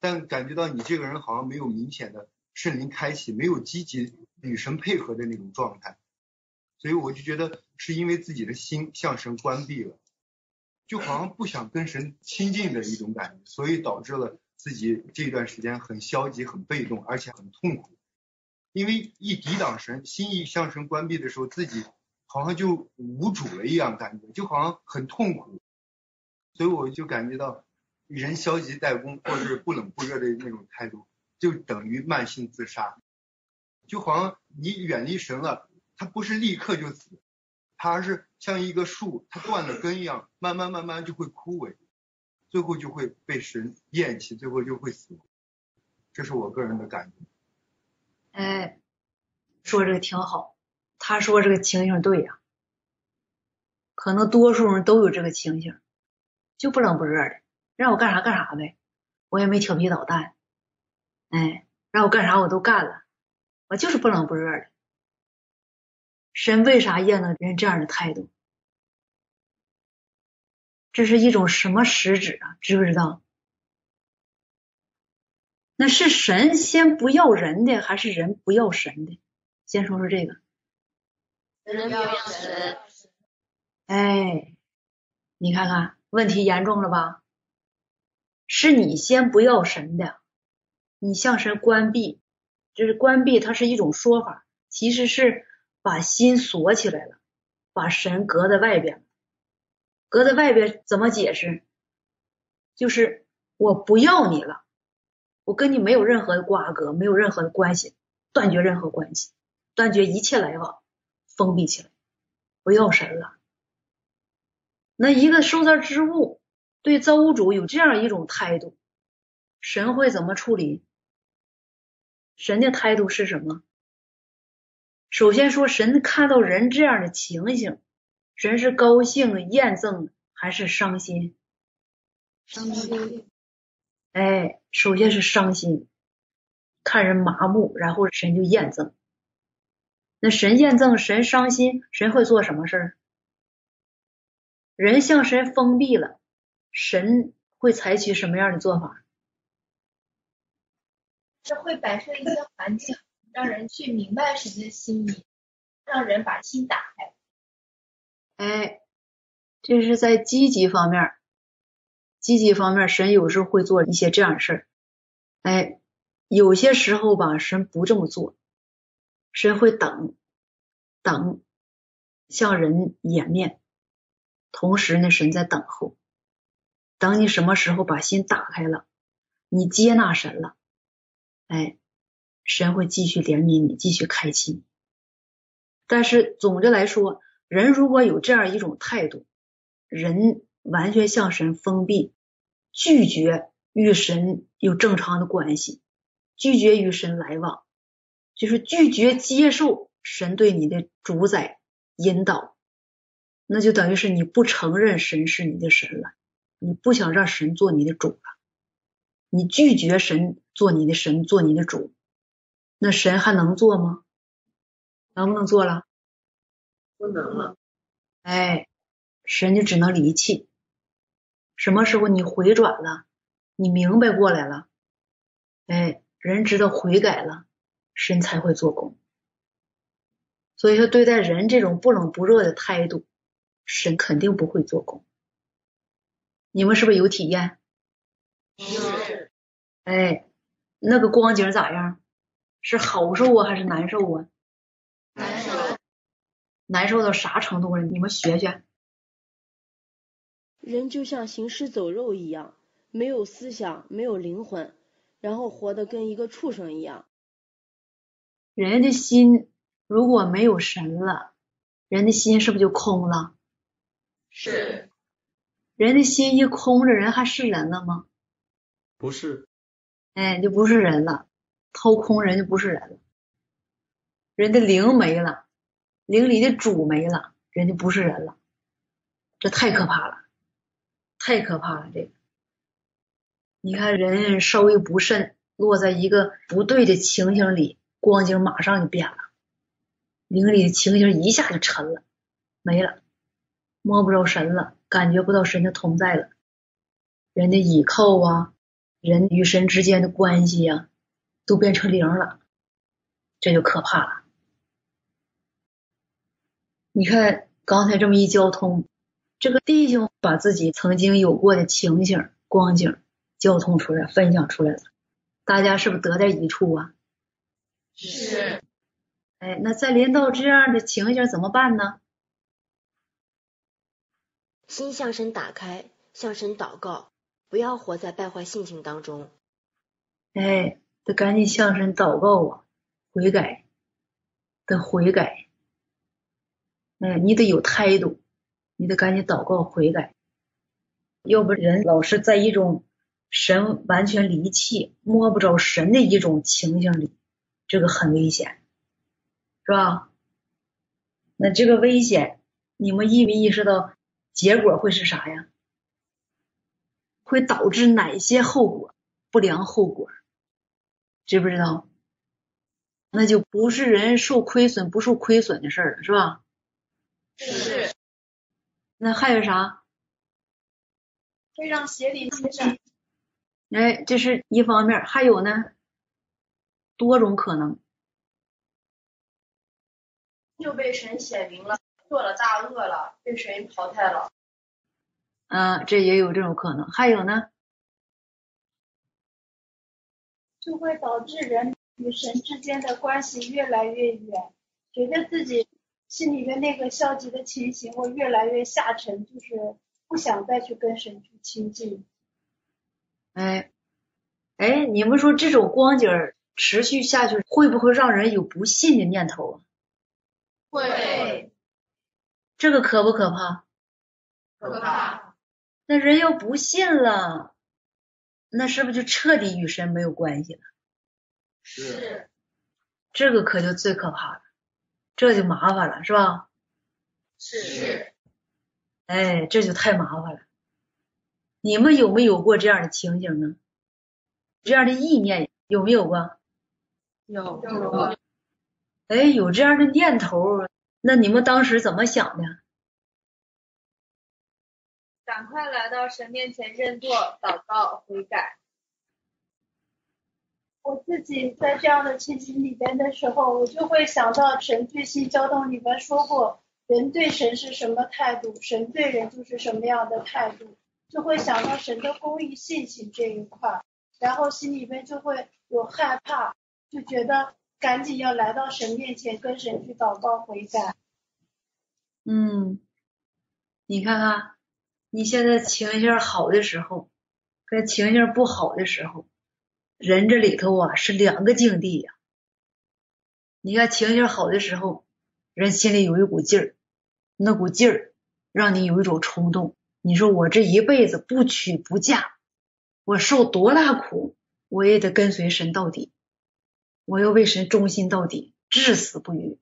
但感觉到你这个人好像没有明显的圣灵开启，没有积极与神配合的那种状态，所以我就觉得是因为自己的心向神关闭了，就好像不想跟神亲近的一种感觉，所以导致了自己这段时间很消极、很被动，而且很痛苦。因为一抵挡神，心一向神关闭的时候，自己好像就无主了一样，感觉就好像很痛苦，所以我就感觉到。人消极怠工或者是不冷不热的那种态度，就等于慢性自杀。就好像你远离神了，他不是立刻就死，它是像一个树，它断了根一样，慢慢慢慢就会枯萎，最后就会被神厌弃，最后就会死。这是我个人的感觉。哎，说这个挺好，他说这个情形对呀，可能多数人都有这个情形，就不冷不热的。让我干啥干啥呗，我也没调皮捣蛋，哎，让我干啥我都干了，我就是不冷不热的。神为啥验了人这样的态度？这是一种什么实质啊？知不知道？那是神先不要人的，还是人不要神的？先说说这个。人不要神。哎，你看看问题严重了吧？是你先不要神的，你向神关闭，就是关闭，它是一种说法，其实是把心锁起来了，把神隔在外边，隔在外边怎么解释？就是我不要你了，我跟你没有任何的瓜葛，没有任何的关系，断绝任何关系，断绝一切来往，封闭起来，不要神了。那一个受造之物。对造物主有这样一种态度，神会怎么处理？神的态度是什么？首先说，神看到人这样的情形，神是高兴、验证还是伤心？伤心。哎，首先是伤心，看人麻木，然后神就验证。那神验证，神伤心，神会做什么事儿？人向神封闭了。神会采取什么样的做法？是会摆设一些环境，让人去明白神的心意，让人把心打开。哎，这是在积极方面，积极方面，神有时候会做一些这样的事儿。哎，有些时候吧，神不这么做，神会等，等向人掩面，同时呢，神在等候。等你什么时候把心打开了，你接纳神了，哎，神会继续怜悯你，继续开启你。但是总的来说，人如果有这样一种态度，人完全向神封闭，拒绝与神有正常的关系，拒绝与神来往，就是拒绝接受神对你的主宰引导，那就等于是你不承认神是你的神了。你不想让神做你的主了，你拒绝神做你的神，做你的主，那神还能做吗？能不能做了？不能了。哎，神就只能离弃。什么时候你回转了，你明白过来了，哎，人知道悔改了，神才会做工。所以说，对待人这种不冷不热的态度，神肯定不会做工。你们是不是有体验？有。哎，那个光景咋样？是好受啊，还是难受啊？难受。难受到啥程度了？你们学学。人就像行尸走肉一样，没有思想，没有灵魂，然后活得跟一个畜生一样。人的心如果没有神了，人的心是不是就空了？是。人的心一空着，人还是人了吗？不是。哎，就不是人了，掏空人就不是人了。人的灵没了，灵里的主没了，人就不是人了。这太可怕了，太可怕了！这个，你看人稍微不慎，落在一个不对的情形里，光景马上就变了，灵里的情形一下就沉了，没了，摸不着神了，感觉不到神的同在了，人的倚靠啊，人与神之间的关系呀，都变成零了，这就可怕了。你看刚才这么一交通。这个弟兄把自己曾经有过的情形、光景交通出来，分享出来了，大家是不是得点益处啊？是。哎，那再临到这样的情形怎么办呢？心向神打开，向神祷告，不要活在败坏性情当中。哎，得赶紧向神祷告啊，悔改，得悔改。哎，你得有态度。你得赶紧祷告悔改，要不人老是在一种神完全离弃、摸不着神的一种情形里，这个很危险，是吧？那这个危险，你们意没意识到结果会是啥呀？会导致哪些后果？不良后果，知不知道？那就不是人受亏损不受亏损的事了，是吧？是。那还有啥？会让邪灵侵占。哎，这是一方面，还有呢，多种可能。就被神显明了，做了大恶了，被神淘汰了。嗯，这也有这种可能。还有呢？就会导致人与神之间的关系越来越远，觉得自己。心里的那个消极的情形会越来越下沉，就是不想再去跟神去亲近。哎，哎，你们说这种光景持续下去，会不会让人有不信的念头啊？会。这个可不可怕？可怕。那人要不信了，那是不是就彻底与神没有关系了？是。这个可就最可怕了。这就麻烦了，是吧？是。哎，这就太麻烦了。你们有没有过这样的情景呢？这样的意念有没有过？有。有。哎，有这样的念头，那你们当时怎么想的？赶快来到神面前认错、祷告、悔改。我自己在这样的情形里边的时候，我就会想到神最新交通里边说过，人对神是什么态度，神对人就是什么样的态度，就会想到神的公义性情这一块，然后心里边就会有害怕，就觉得赶紧要来到神面前跟神去祷告悔改。嗯，你看看你现在情绪好的时候，跟情绪不好的时候。人这里头啊是两个境地呀。你看情绪好的时候，人心里有一股劲儿，那股劲儿让你有一种冲动。你说我这一辈子不娶不嫁，我受多大苦，我也得跟随神到底，我要为神忠心到底，至死不渝。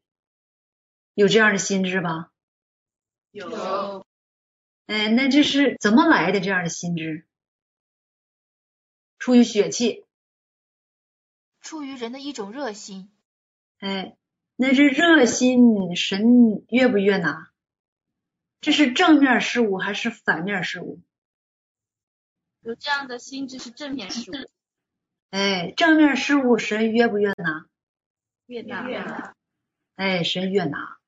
有这样的心智吧？有。哎，那这是怎么来的这样的心智？出于血气。出于人的一种热心，哎，那这热心神悦不悦纳？这是正面事物还是反面事物？有这样的心智是正面事物。哎，正面事物神悦不悦纳？悦纳。悦纳。哎，神悦纳，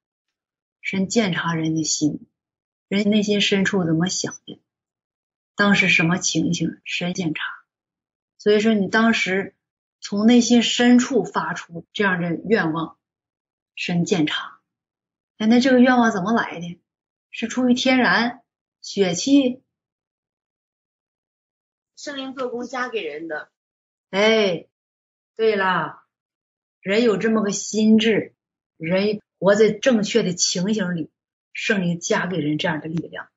神鉴察人的心，人内心深处怎么想的？当时什么情形？神鉴察。所以说你当时。从内心深处发出这样的愿望，神鉴察。哎，那这个愿望怎么来的？是出于天然血气，圣灵做工加给人的。哎，对了，人有这么个心智，人活在正确的情形里，圣灵加给人这样的力量，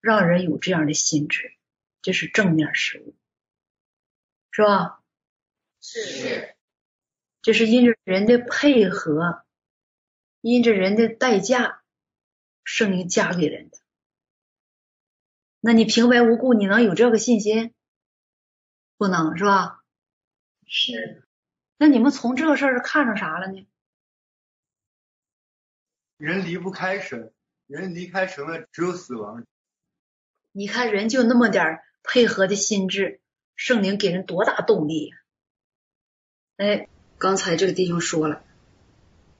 让人有这样的心智，这是正面事物，是吧？是。这是因着人的配合，因着人的代价，圣灵加给人的。那你平白无故你能有这个信心？不能是吧？是。那你们从这个事儿看着啥了呢？人离不开神，人离开神了，只有死亡。你看人就那么点配合的心智，圣灵给人多大动力呀？哎，刚才这个弟兄说了，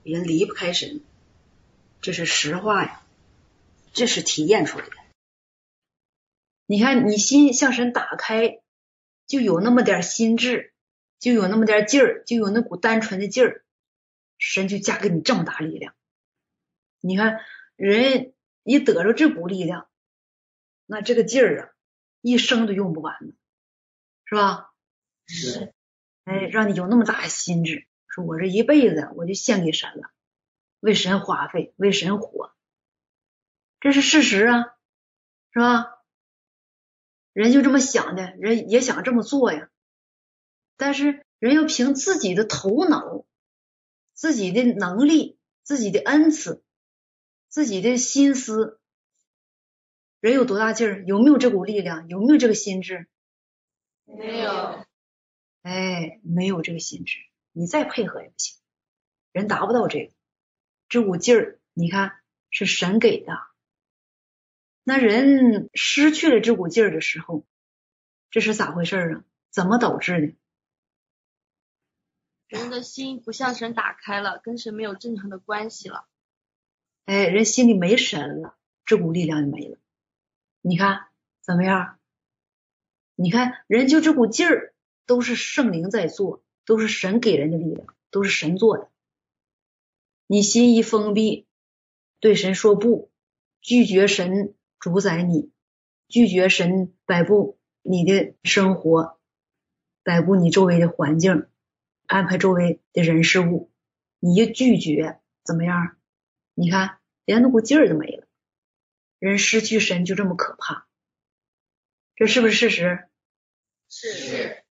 人离不开神，这是实话呀，这是体验出来的。你看你心向神打开，就有那么点心智，就有那么点劲儿，就有那股单纯的劲儿，神就加给你这么大力量。你看人一得着这股力量。那这个劲儿啊，一生都用不完呢，是吧？是。哎，让你有那么大的心智，说我这一辈子我就献给神了，为神花费，为神活，这是事实啊，是吧？人就这么想的，人也想这么做呀，但是人要凭自己的头脑、自己的能力、自己的恩赐、自己的心思。人有多大劲儿？有没有这股力量？有没有这个心智？没有。哎，没有这个心智，你再配合也不行。人达不到这个这股劲儿，你看是神给的。那人失去了这股劲儿的时候，这是咋回事啊？怎么导致的？人的心不向神打开了，跟神没有正常的关系了。哎，人心里没神了，这股力量就没了。你看怎么样？你看人就这股劲儿，都是圣灵在做，都是神给人的力量，都是神做的。你心一封闭，对神说不，拒绝神主宰你，拒绝神摆布你的生活，摆布你周围的环境，安排周围的人事物，你一拒绝怎么样？你看连那股劲儿都没了。人失去神就这么可怕，这是不是事实？是。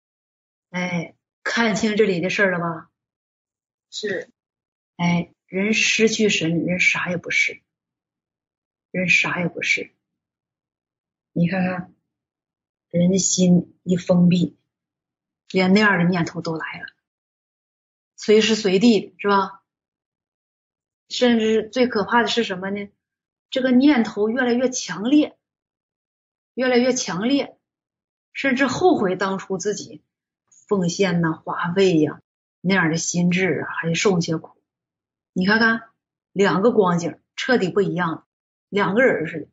哎，看清这里的事儿了吧？是。哎，人失去神，人啥也不是，人啥也不是。你看看，人的心一封闭，连那样的念头都来了，随时随地是吧？甚至最可怕的是什么呢？这个念头越来越强烈，越来越强烈，甚至后悔当初自己奉献呐、花费呀那样的心智啊，还受些苦。你看看两个光景，彻底不一样了，两个人似的。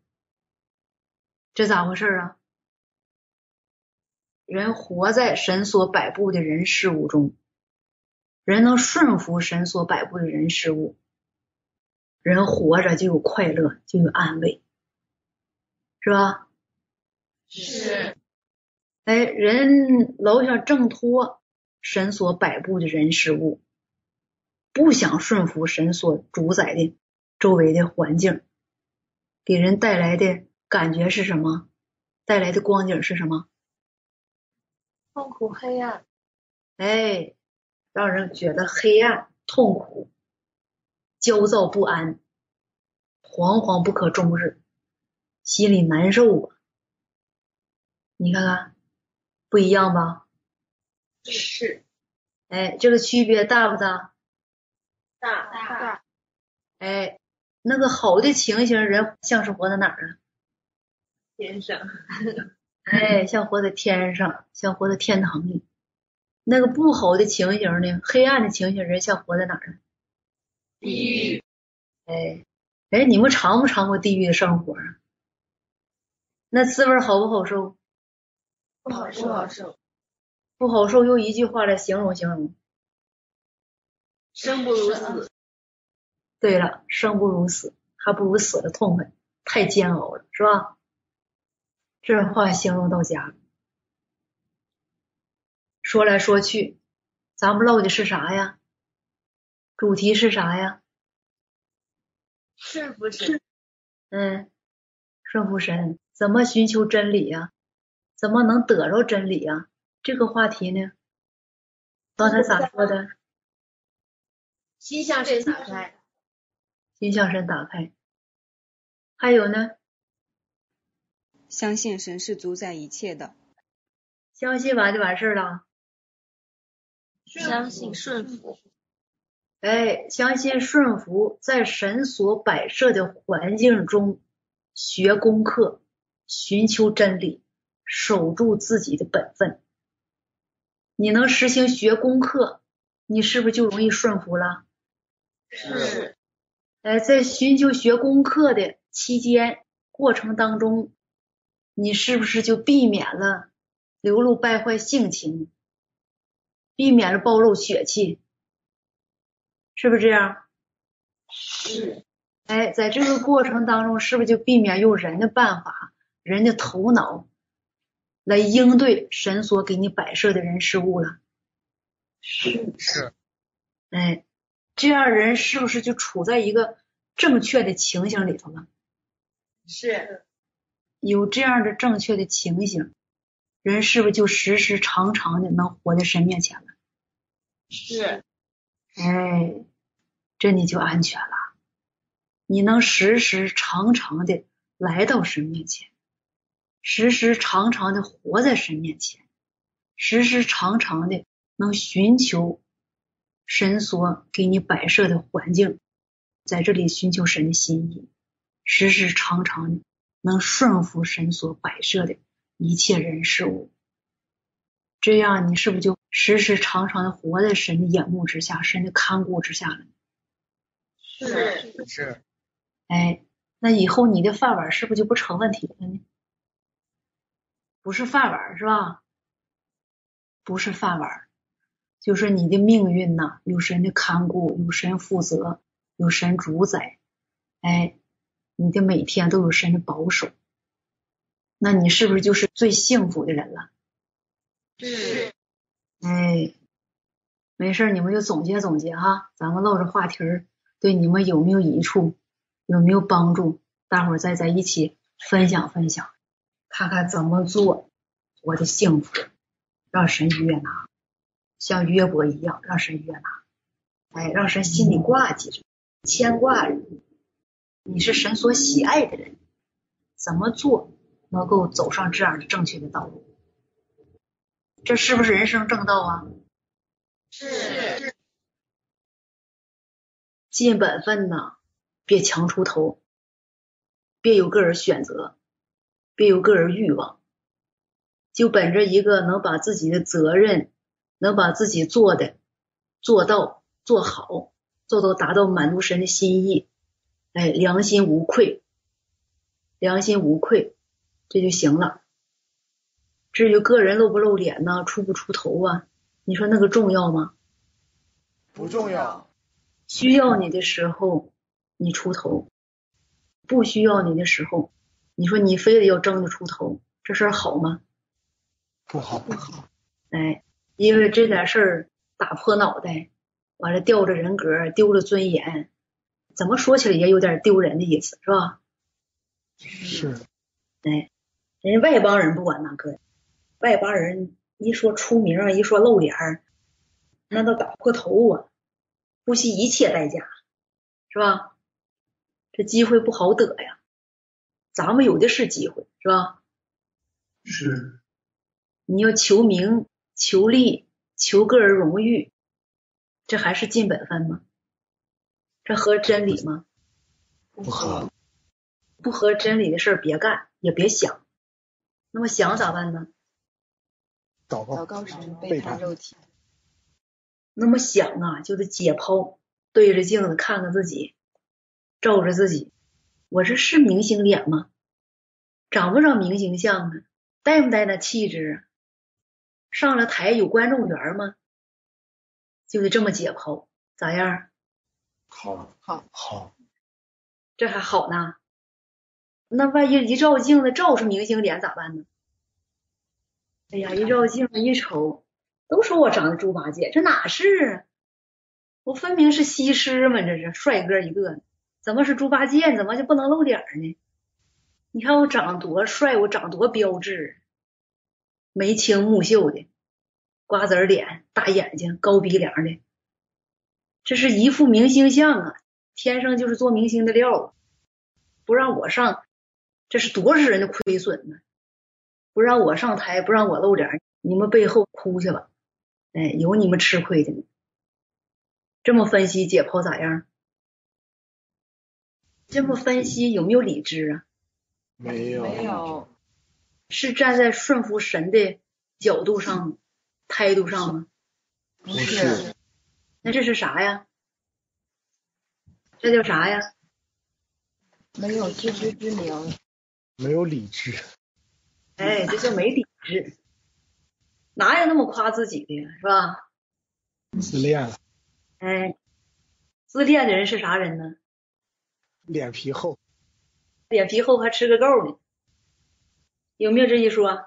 这咋回事啊？人活在神所摆布的人事物中，人能顺服神所摆布的人事物。人活着就有快乐，就有安慰，是吧？是。哎，人老想挣脱神所摆布的人事物，不想顺服神所主宰的周围的环境，给人带来的感觉是什么？带来的光景是什么？痛苦、黑暗。哎，让人觉得黑暗、痛苦。焦躁不安，惶惶不可终日，心里难受啊！你看看，不一样吧？是。哎，这个区别大不大？大大。哎，那个好的情形，人像是活在哪儿啊？天上。哎，像活在天上，像活在天堂里。那个不好的情形呢？黑暗的情形，人像活在哪儿？地狱，哎哎，你们尝不尝过地狱的生活啊？那滋味好不好受？不好受，不好受，不好受。用一句话来形容形容，生不如死。对了，生不如死，还不如死的痛快，太煎熬了，是吧？这话形容到家了。说来说去，咱们唠的是啥呀？主题是啥呀？顺服神。嗯，顺服神。怎么寻求真理呀？怎么能得着真理呀？这个话题呢，刚才咋说的？心向神打开，心向神打开。还有呢？相信神是主宰一切的。相信完就完事儿了。相信顺服。哎，相信顺服，在神所摆设的环境中学功课，寻求真理，守住自己的本分。你能实行学功课，你是不是就容易顺服了？是。哎，在寻求学功课的期间过程当中，你是不是就避免了流露败坏性情，避免了暴露血气？是不是这样？是。哎，在这个过程当中，是不是就避免用人的办法、人的头脑来应对神所给你摆设的人事物了？是是。哎。这样人是不是就处在一个正确的情形里头了？是，有这样的正确的情形，人是不是就时时常常的能活在神面前了？是，哎，这你就安全了。你能时时常常的来到神面前，时时常常的活在神面前，时时常常的能寻求。神所给你摆设的环境，在这里寻求神的心意，时时常常的能顺服神所摆设的一切人事物，这样你是不是就时时常常的活在神的眼目之下，神的看顾之下了？是是，哎，那以后你的饭碗是不是就不成问题了呢？不是饭碗是吧？不是饭碗。就是你的命运呐，有神的看顾，有神负责，有神主宰，哎，你的每天都有神的保守，那你是不是就是最幸福的人了？是。哎，没事，你们就总结总结哈，咱们唠着话题儿，对你们有没有益处，有没有帮助？大伙儿再在一起分享分享，看看怎么做，我的幸福让神悦纳。像约伯一样，让神悦纳，哎，让神心里挂记着，牵挂着。你是神所喜爱的人，怎么做能够走上这样的正确的道路？这是不是人生正道啊？是。尽本分呐，别强出头，别有个人选择，别有个人欲望，就本着一个能把自己的责任。能把自己做的做到做好，做到达到满足神的心意，哎，良心无愧，良心无愧，这就行了。至于个人露不露脸呢，出不出头啊？你说那个重要吗？不重要。需要你的时候你出头，不需要你的时候，你说你非得要争着出头，这事儿好吗？不好，不好。哎。因为这点事儿打破脑袋，完了掉着人格，丢了尊严，怎么说起来也有点丢人的意思，是吧？是。哎，人家外邦人不管那个，外邦人一说出名，一说露脸，那都打破头啊，不惜一切代价，是吧？这机会不好得呀，咱们有的是机会，是吧？是。你要求名。求利，求个人荣誉，这还是尽本分吗？这合真理吗？不合。不合真理的事儿别干，也别想。那么想咋办呢？祷告。祷告时背叛肉体。那么想啊，就得解剖，对着镜子看看自己，照着自己，我这是明星脸吗？长不长明星相啊？带不带那气质啊？上了台有观众缘吗？就得这么解剖，咋样？好，好，好，这还好呢。那万一一照镜子照出明星脸咋办呢？哎呀，一照镜子一瞅，都说我长得猪八戒，这哪是？我分明是西施嘛，这是帅哥一个，怎么是猪八戒？怎么就不能露脸呢？你看我长多帅，我长多标致，眉清目秀的，瓜子脸，大眼睛，高鼻梁的，这是一副明星相啊！天生就是做明星的料，不让我上，这是多少人的亏损呢？不让我上台，不让我露脸，你们背后哭去吧！哎，有你们吃亏的吗。这么分析解剖咋样？这么分析有没有理智啊？没有，没有，是站在顺服神的角度上、态度上吗？不是。那这是啥呀？这叫啥呀？没有自知之明，没有理智。哎，这叫没理智。哪有那么夸自己的呀，是吧？自恋了。哎，自恋的人是啥人呢？脸皮厚。脸皮厚还吃个够呢，有没有这一说？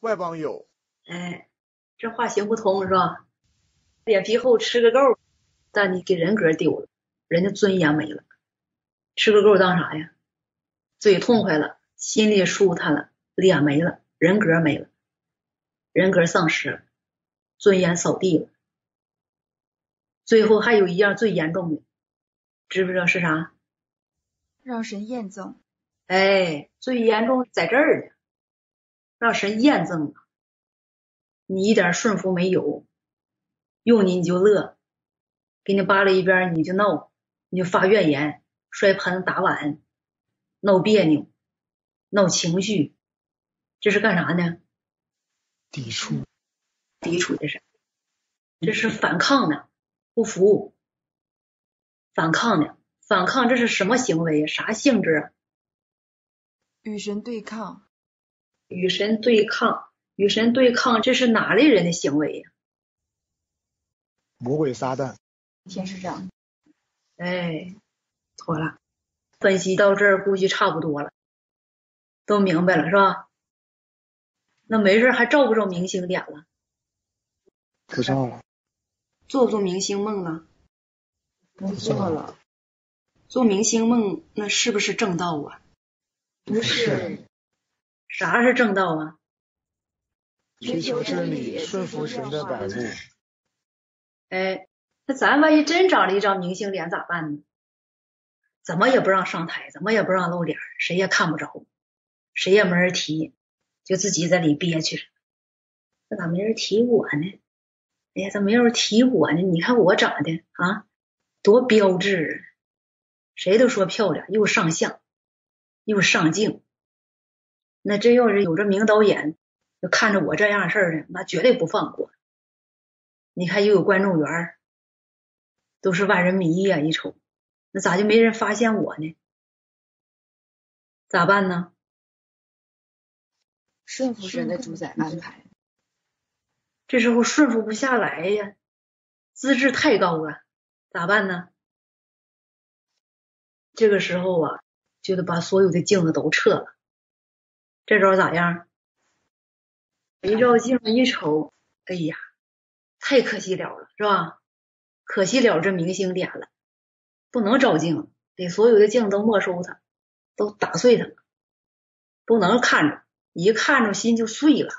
外邦有。哎，这话行不通是吧？脸皮厚吃个够，但你给人格丢了，人家尊严没了。吃个够当啥呀？嘴痛快了，心里舒坦了，脸没了，人格没了，人格丧失了，尊严扫地了。最后还有一样最严重的，知不知道是啥？让神验证，哎，最严重在这儿呢，让神验证了，你一点顺服没有，用你你就乐，给你扒拉一边你就闹，你就发怨言，摔盆打碗，闹别扭，闹情绪，这是干啥呢？抵触，抵触的是，这是反抗呢，不服，反抗呢。反抗这是什么行为？啥性质啊？与神对抗，与神对抗，与神对抗，这是哪类人的行为呀？魔鬼撒旦，天使长。哎，妥了，分析到这儿估计差不多了，都明白了是吧？那没事还照不照明星脸了？不照了。做不做明星梦了？不做了。做明星梦，那是不是正道啊？不是。啥是正道啊？追求真理，顺服神的摆布。哎，那咱万一真长了一张明星脸咋办呢？怎么也不让上台，怎么也不让露脸，谁也看不着，谁也没人提，就自己在里憋屈着。那咋没人提我呢？哎呀，咋没人提我呢？你看我长得啊，多标致啊！谁都说漂亮，又上相，又上镜。那真要是有这名导演，就看着我这样事儿的，那绝对不放过。你看又有观众缘，都是万人迷呀！一瞅，那咋就没人发现我呢？咋办呢？顺服神的主宰安排。这时候顺服不下来呀，资质太高了，咋办呢？这个时候啊，就得把所有的镜子都撤了。这招咋样？一照镜子一瞅，哎呀，太可惜了了，是吧？可惜了这明星脸了，不能照镜，得所有的镜都没收它，都打碎它，不能看着，一看着心就碎了。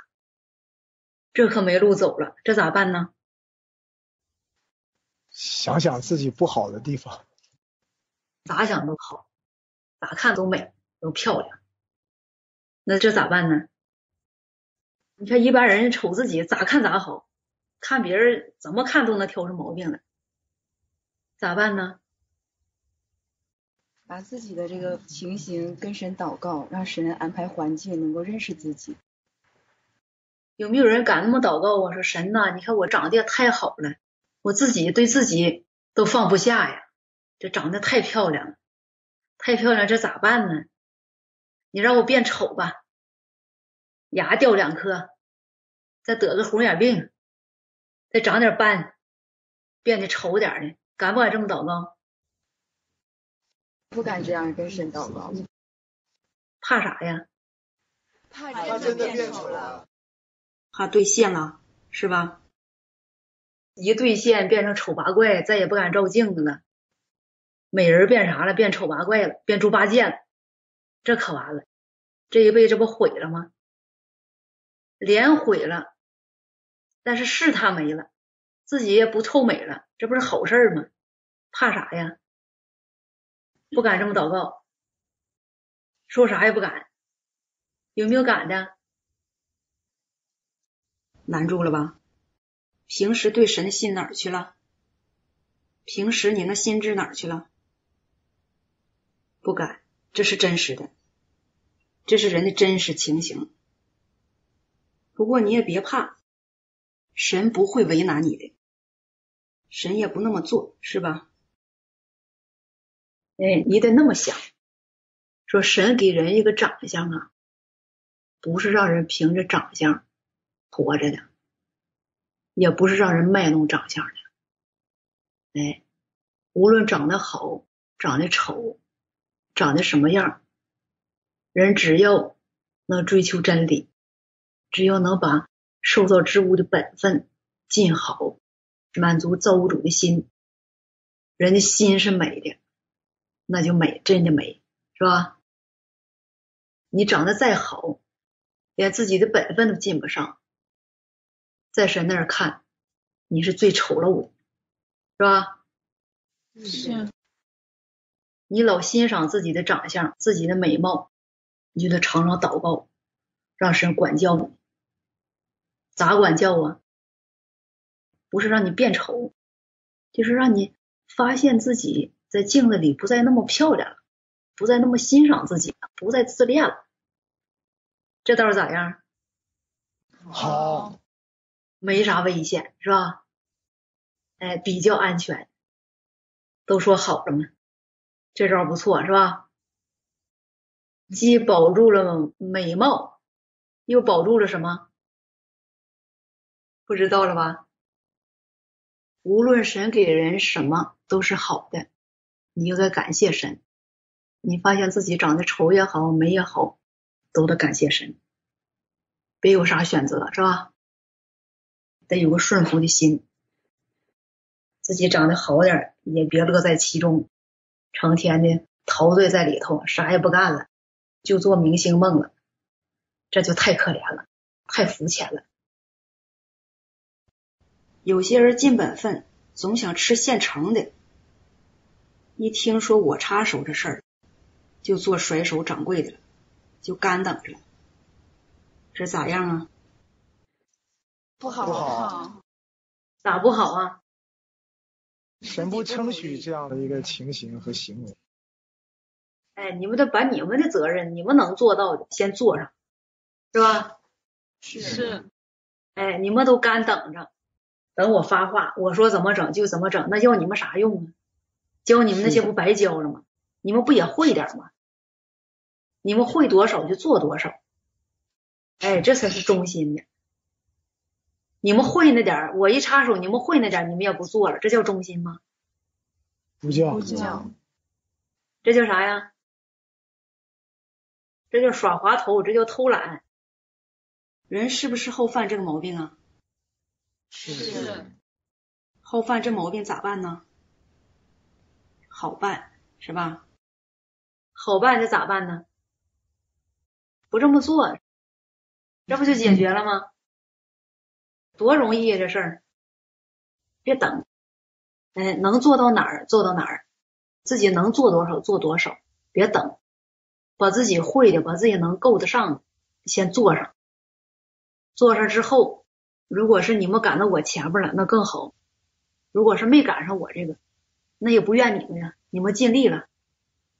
这可没路走了，这咋办呢？想想自己不好的地方。咋想都好，咋看都美，都漂亮。那这咋办呢？你看一般人瞅自己咋看咋好，看别人怎么看都能挑出毛病来。咋办呢？把自己的这个情形跟神祷告，让神安排环境，能够认识自己。有没有人敢那么祷告我？说神呐，你看我长得也太好了，我自己对自己都放不下呀。这长得太漂亮了，太漂亮，这咋办呢？你让我变丑吧，牙掉两颗，再得个红眼病，再长点斑，变得丑点的，敢不敢这么祷告？不敢这样跟神祷告，怕啥呀？怕真的变丑了，怕兑现了，是吧？一兑现变成丑八怪，再也不敢照镜子了。美人变啥了？变丑八怪了，变猪八戒了。这可完了，这一辈子不毁了吗？脸毁了，但是事他没了，自己也不臭美了，这不是好事吗？怕啥呀？不敢这么祷告，说啥也不敢，有没有敢的？难住了吧？平时对神的心哪儿去了？平时你那心智哪儿去了？不敢，这是真实的，这是人的真实情形。不过你也别怕，神不会为难你的，神也不那么做，是吧？哎，你得那么想，说神给人一个长相啊，不是让人凭着长相活着的，也不是让人卖弄长相的。哎，无论长得好，长得丑，长得什么样，人只要能追求真理，只要能把受造之物的本分尽好，满足造物主的心，人的心是美的，那就美，真的美，是吧？你长得再好，连自己的本分都尽不上，在神那儿看，你是最丑陋的。是吧？是。你老欣赏自己的长相、自己的美貌，你就得常常祷告，让神管教你。咋管教啊？不是让你变丑，就是让你发现自己在镜子里不再那么漂亮了，不再那么欣赏自己了，不再自恋了。这倒是咋样？好。没啥危险，是吧？哎，比较安全，都说好了吗？这招不错，是吧？既保住了美貌，又保住了什么？不知道了吧？无论神给人什么都是好的，你应该感谢神。你发现自己长得丑也好，美也好，都得感谢神。别有啥选择，是吧？得有个顺服的心。自己长得好点，也别乐在其中，成天的陶醉在里头，啥也不干了，就做明星梦了，这就太可怜了，太肤浅了。有些人尽本分，总想吃现成的，一听说我插手这事儿，就做甩手掌柜的了，就干等着了，这咋样啊？不好，不好，咋不好啊？神不称许这样的一个情形和行为。哎，你们得把你们的责任，你们能做到的先做上，是吧？是。哎，你们都干等着，等我发话，我说怎么整就怎么整，那要你们啥用啊？教你们那些不白教了吗？你们不也会点吗？你们会多少就做多少。哎，这才是忠心的。你们会那点儿，我一插手，你们会那点儿，你们也不做了，这叫忠心吗？不叫，不叫，这叫啥呀？这叫耍滑头，这叫偷懒。人是不是好犯这个毛病啊？是。好犯这毛病咋办呢？好办是吧？好办这咋办呢？不这么做，这不就解决了吗？多容易呀，这事儿，别等，哎，能做到哪儿做到哪儿，自己能做多少做多少，别等，把自己会的，把自己能够得上的先做上，做上之后，如果是你们赶到我前面了，那更好；如果是没赶上我这个，那也不怨你们呀，你们尽力了，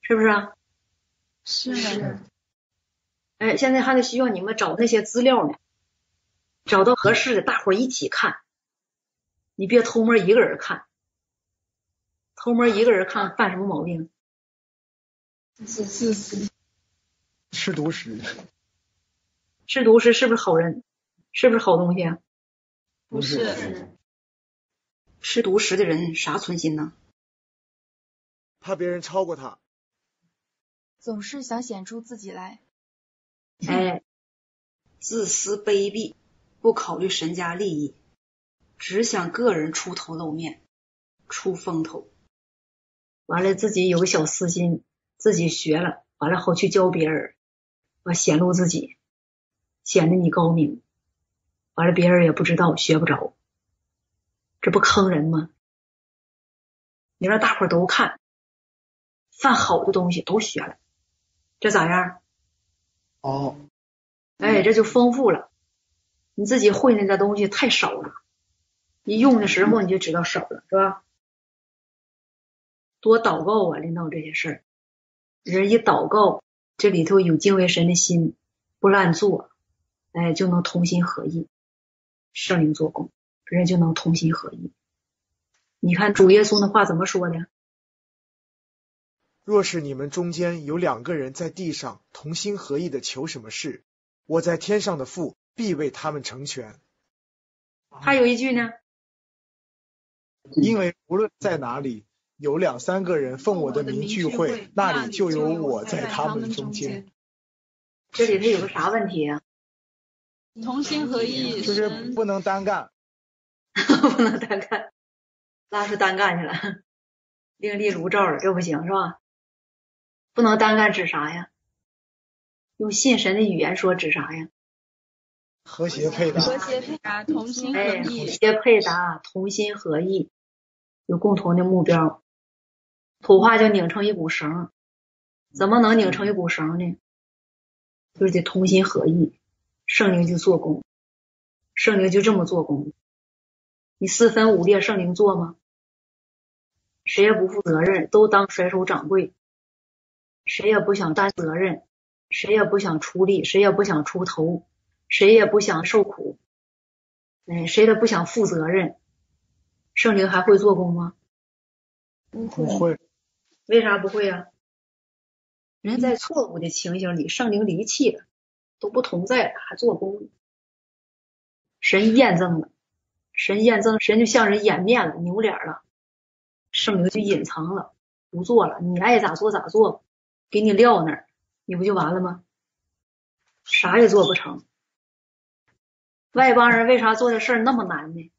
是不是啊？是。哎，现在还得需要你们找那些资料呢。找到合适的，大伙儿一起看。你别偷摸一个人看，偷摸一个人看犯什么毛病？是是是，吃独食。吃独食是不是好人？是不是好东西啊？不是。吃独食的人啥存心呢？怕别人超过他。总是想显出自己来。哎，自私卑鄙。不考虑身家利益，只想个人出头露面、出风头，完了自己有个小私心，自己学了完了好去教别人，完显露自己，显得你高明，完了别人也不知道，学不着，这不坑人吗？你让大伙都看，犯好的东西都学了，这咋样？哦，哎，这就丰富了。你自己会那个东西太少了，你用的时候你就知道少了，是吧？多祷告啊，领导这些事儿，人一祷告，这里头有敬畏神的心，不乱做，哎，就能同心合意，圣灵做工，人就能同心合意。你看主耶稣那话怎么说的？若是你们中间有两个人在地上同心合意的求什么事，我在天上的父。必为他们成全。还有一句呢，因为无论在哪里，有两三个人奉我的名聚会，那里就有我在他们中间。这里头有个啥问题啊？同心合意，就是 不能单干，不能单干，拉出单干去了，另立炉灶了，这不行是吧？不能单干指啥呀？用信神的语言说指啥呀？和谐配搭，和谐配搭，同心合意。和谐配搭，同心合意，有共同的目标。土话就拧成一股绳，怎么能拧成一股绳呢？就是得同心合意，圣灵就做工，圣灵就这么做工。你四分五裂，圣灵做吗？谁也不负责任，都当甩手掌柜，谁也不想担责任，谁也不想出力，谁也不想出头。谁也不想受苦，哎，谁都不想负责任。圣灵还会做工吗？不会。为啥不会啊？人在错误的情形里，圣灵离弃了，都不同在了，还做工。神验证了，神验证，神就向人掩面了，扭脸了，圣灵就隐藏了，不做了。你爱咋做咋做，给你撂那儿，你不就完了吗？啥也做不成。外邦人为啥做的事儿那么难呢？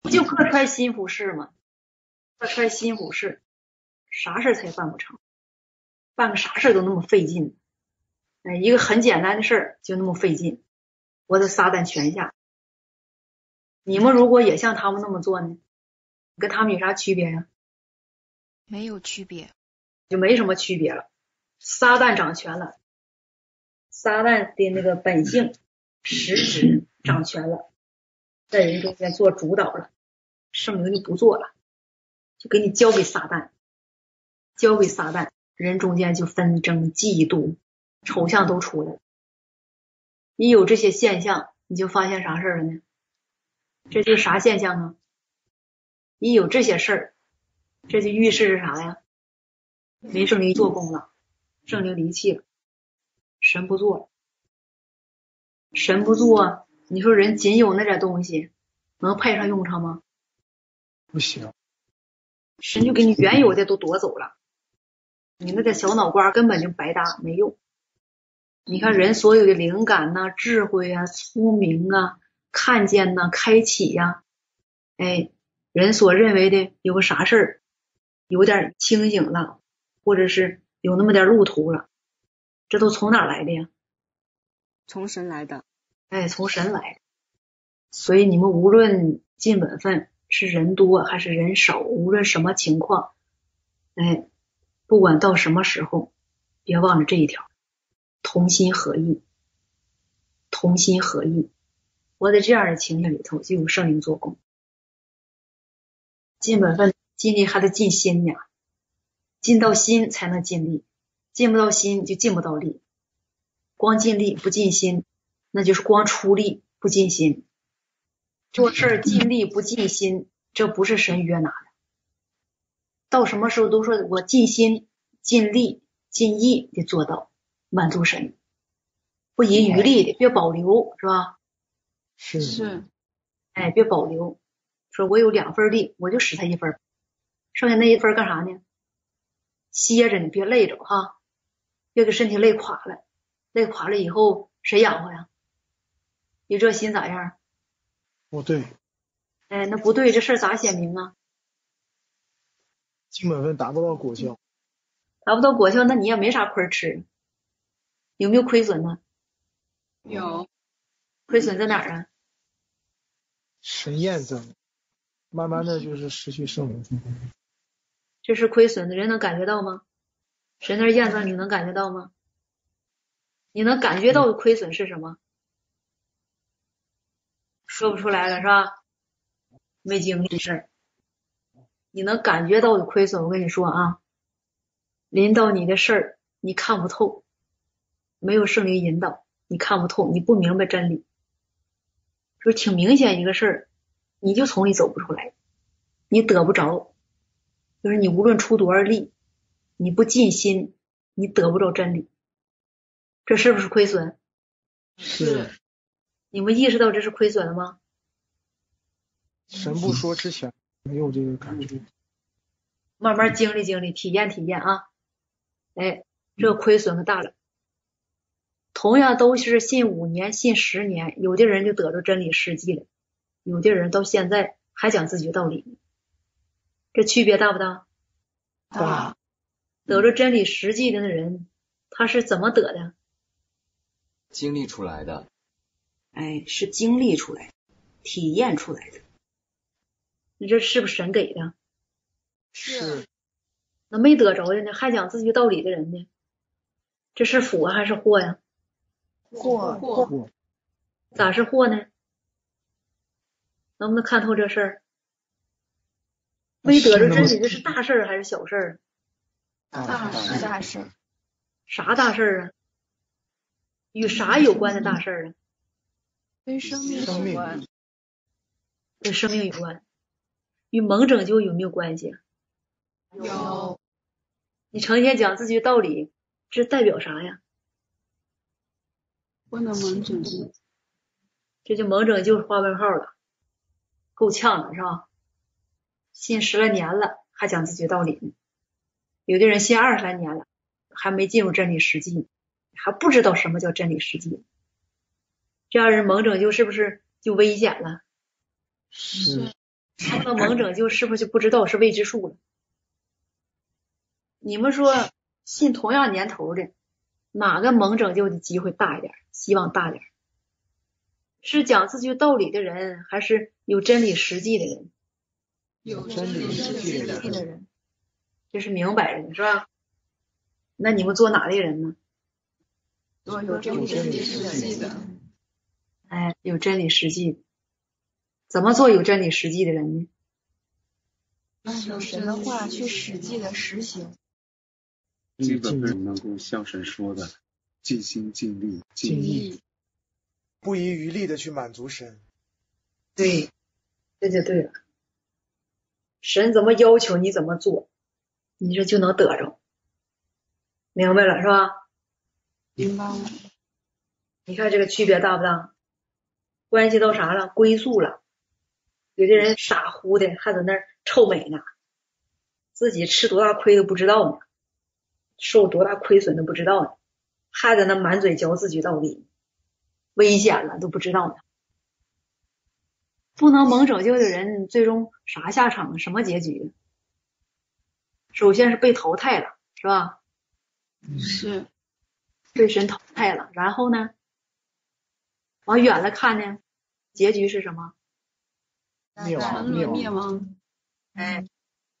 不就各揣心腹事吗？各揣心腹事，啥事才办不成？办个啥事都那么费劲，哎，一个很简单的事儿就那么费劲，我得撒旦权下。你们如果也像他们那么做呢？跟他们有啥区别呀？没有区别，就没什么区别了。撒旦掌权了，撒旦的那个本性。实质掌权了，在人中间做主导了，圣灵就不做了，就给你交给撒旦，交给撒旦，人中间就纷争、嫉妒、丑相都出来了。你有这些现象，你就发现啥事儿了呢？这就是啥现象啊？你有这些事儿，这就预示着啥呀？没圣灵做工了，圣灵离弃了，神不做了。神不做，你说人仅有那点东西能派上用场吗？不行，神就给你原有的都夺走了，你那点小脑瓜根本就白搭，没用。你看人所有的灵感呐、智慧啊、聪明啊、看见呐、开启呀，哎，人所认为的有个啥事儿，有点清醒了，或者是有那么点路途了，这都从哪来的呀？从神来的，哎，从神来的。所以你们无论尽本分，是人多还是人少，无论什么情况，哎，不管到什么时候，别忘了这一条：同心合意，同心合意。我在这样的情形里头，就有圣灵做工。尽本分，尽力还得尽心呀，尽到心才能尽力，尽不到心就尽不到力。光尽力不尽心，那就是光出力不尽心。做事尽力不尽心，这不是神约拿的。到什么时候都说我尽心、尽力、尽意的做到满足神，不遗余力的，别保留，是吧？是是，哎，别保留。说我有两份力，我就使他一份，剩下那一份干啥呢？歇着你，别累着哈，别给身体累垮了。累垮了以后谁养活呀？你这心咋样？不对。哎，那不对，这事儿咋显明啊？基本分达不到果效。达不到果效，那你也没啥亏吃，有没有亏损呢？有。亏损在哪儿啊？神验证，慢慢的就是失去圣灵。这是亏损的人能感觉到吗？神那验证你能感觉到吗？你能感觉到的亏损是什么？说不出来了是吧？没经历这事儿，你能感觉到的亏损，我跟你说啊，临到你的事儿你看不透，没有圣灵引导，你看不透，你不明白真理，就挺明显一个事儿，你就从里走不出来，你得不着，就是你无论出多少力，你不尽心，你得不着真理，这是不是亏损？是。你们意识到这是亏损了吗？神不说之前没有这个感觉，慢慢经历经历，体验体验啊！哎，这亏损可大了。同样都是信五年、信十年，有的人就得着真理实际了，有的人到现在还讲自己道理，这区别大不大？大。得着真理实际的人，他是怎么得的？经历出来的。哎，是经历出来的、体验出来的。你这是不是神给的？是。那没得着的呢？还讲自己道理的人呢？这是福还是祸呀？祸祸。咋是祸呢？能不能看透这事儿？没得着真理，这是大事儿还是小事儿？大事，大事。啥大事儿啊？与啥有关的大事儿啊？跟生命有关，跟生命有关，与蒙拯救有没有关系？有。你成天讲自己的道理，这代表啥呀？不能蒙拯救，这就蒙拯救画问号了，够呛了是吧？信十来年了，还讲自己道理呢。有的人信二十来年了，还没进入真理实际，还不知道什么叫真理实际。这样人蒙拯救是不是就危险了？是。他们蒙拯救是不是就不知道是未知数了？你们说信同样年头的，哪个蒙拯救的机会大一点？希望大点？是讲自己道理的人，还是有真理实际的人？有真理实际的人，这是明摆着的，是吧？那你们做哪类人呢？做有真理实际的。哎，有真理实际，怎么做有真理实际的人呢？用神的话去实际的实行。基本是能够像神说的，尽心尽力尽意，不遗余力的去满足神。对，这就对了。神怎么要求你怎么做，你这就能得着。明白了是吧？明白了。你看这个区别大不大？关系到啥了？归宿了。有的人傻乎的，还在那儿臭美呢，自己吃多大亏都不知道呢，受多大亏损都不知道呢，还在那满嘴嚼自己道理，危险了都不知道呢。不能蒙拯救的人，最终啥下场？什么结局？首先是被淘汰了，是吧？是。被神淘汰了，然后呢？往远了看呢，结局是什么？灭亡，灭亡，灭亡。哎，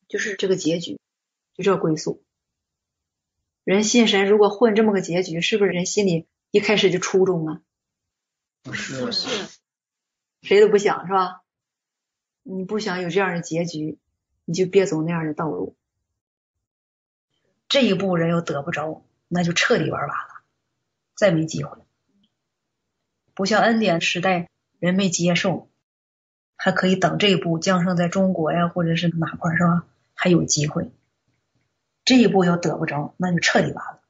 就是这个结局，就这归宿。人信神，如果混这么个结局，是不是人心里一开始就初衷啊？是，不是，谁都不想是吧？你不想有这样的结局，你就别走那样的道路。这一步人又得不着，那就彻底玩完了，再没机会。不像恩典时代，人没接受，还可以等这一步降生在中国呀，或者是哪块是吧？还有机会。这一步要得不着，那就彻底完了。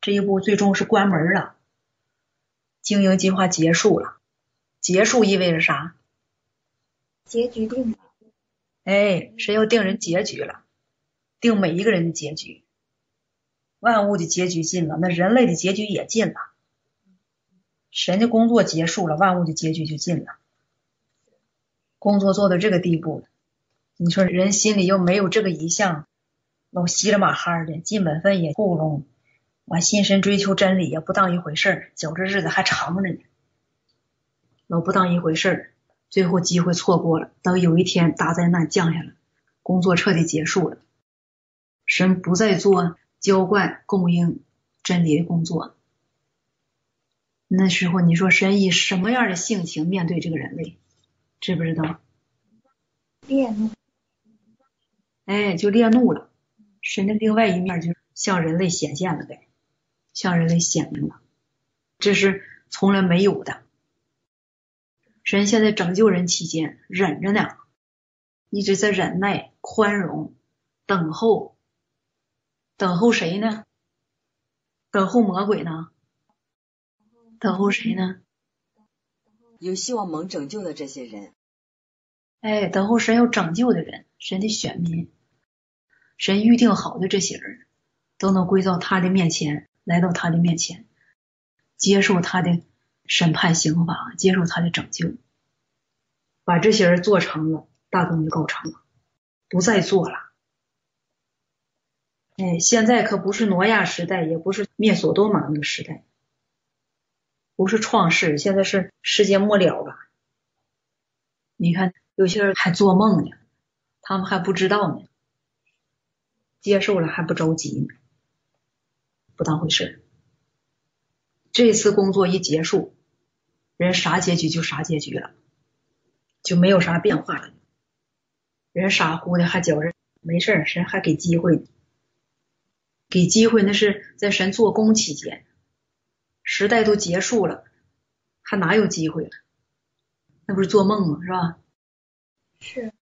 这一步最终是关门了，经营计划结束了。结束意味着啥？结局定了。哎，谁要定人结局了？定每一个人的结局，万物的结局尽了，那人类的结局也尽了。神的工作结束了，万物的结局就尽了。工作做到这个地步，你说人心里又没有这个一项，老稀里马哈的，尽本分也糊弄，完心神追求真理也不当一回事儿，觉着日子还长着呢，老不当一回事儿，最后机会错过了，等有一天大灾难降下来，工作彻底结束了，神不再做浇灌供应真理的工作，那时候你说神以什么样的性情面对这个人类，知不知道？烈怒，哎，就烈怒了。神的另外一面就向人类显现了呗，向人类显明了，这是从来没有的。神现在拯救人期间忍着呢，一直在忍耐、宽容、等候，等候谁呢？等候魔鬼呢？等候谁呢？有希望蒙拯救的这些人。哎，等候神要拯救的人，神的选民。神预定好的这些人，都能归到他的面前，来到他的面前，接受他的审判刑罚，接受他的拯救，把这些人做成了，大功就告成了，不再做了。哎，现在可不是挪亚时代，也不是灭所多玛那个时代，不是创世，现在是世界末了吧。你看，有些人还做梦呢，他们还不知道呢。接受了还不着急呢，不当回事。这次工作一结束，人啥结局就啥结局了，就没有啥变化了。人傻乎的还觉着没事儿，神还给机会，给机会那是在神做工期间，时代都结束了，还哪有机会了？那不是做梦吗？是吧？是。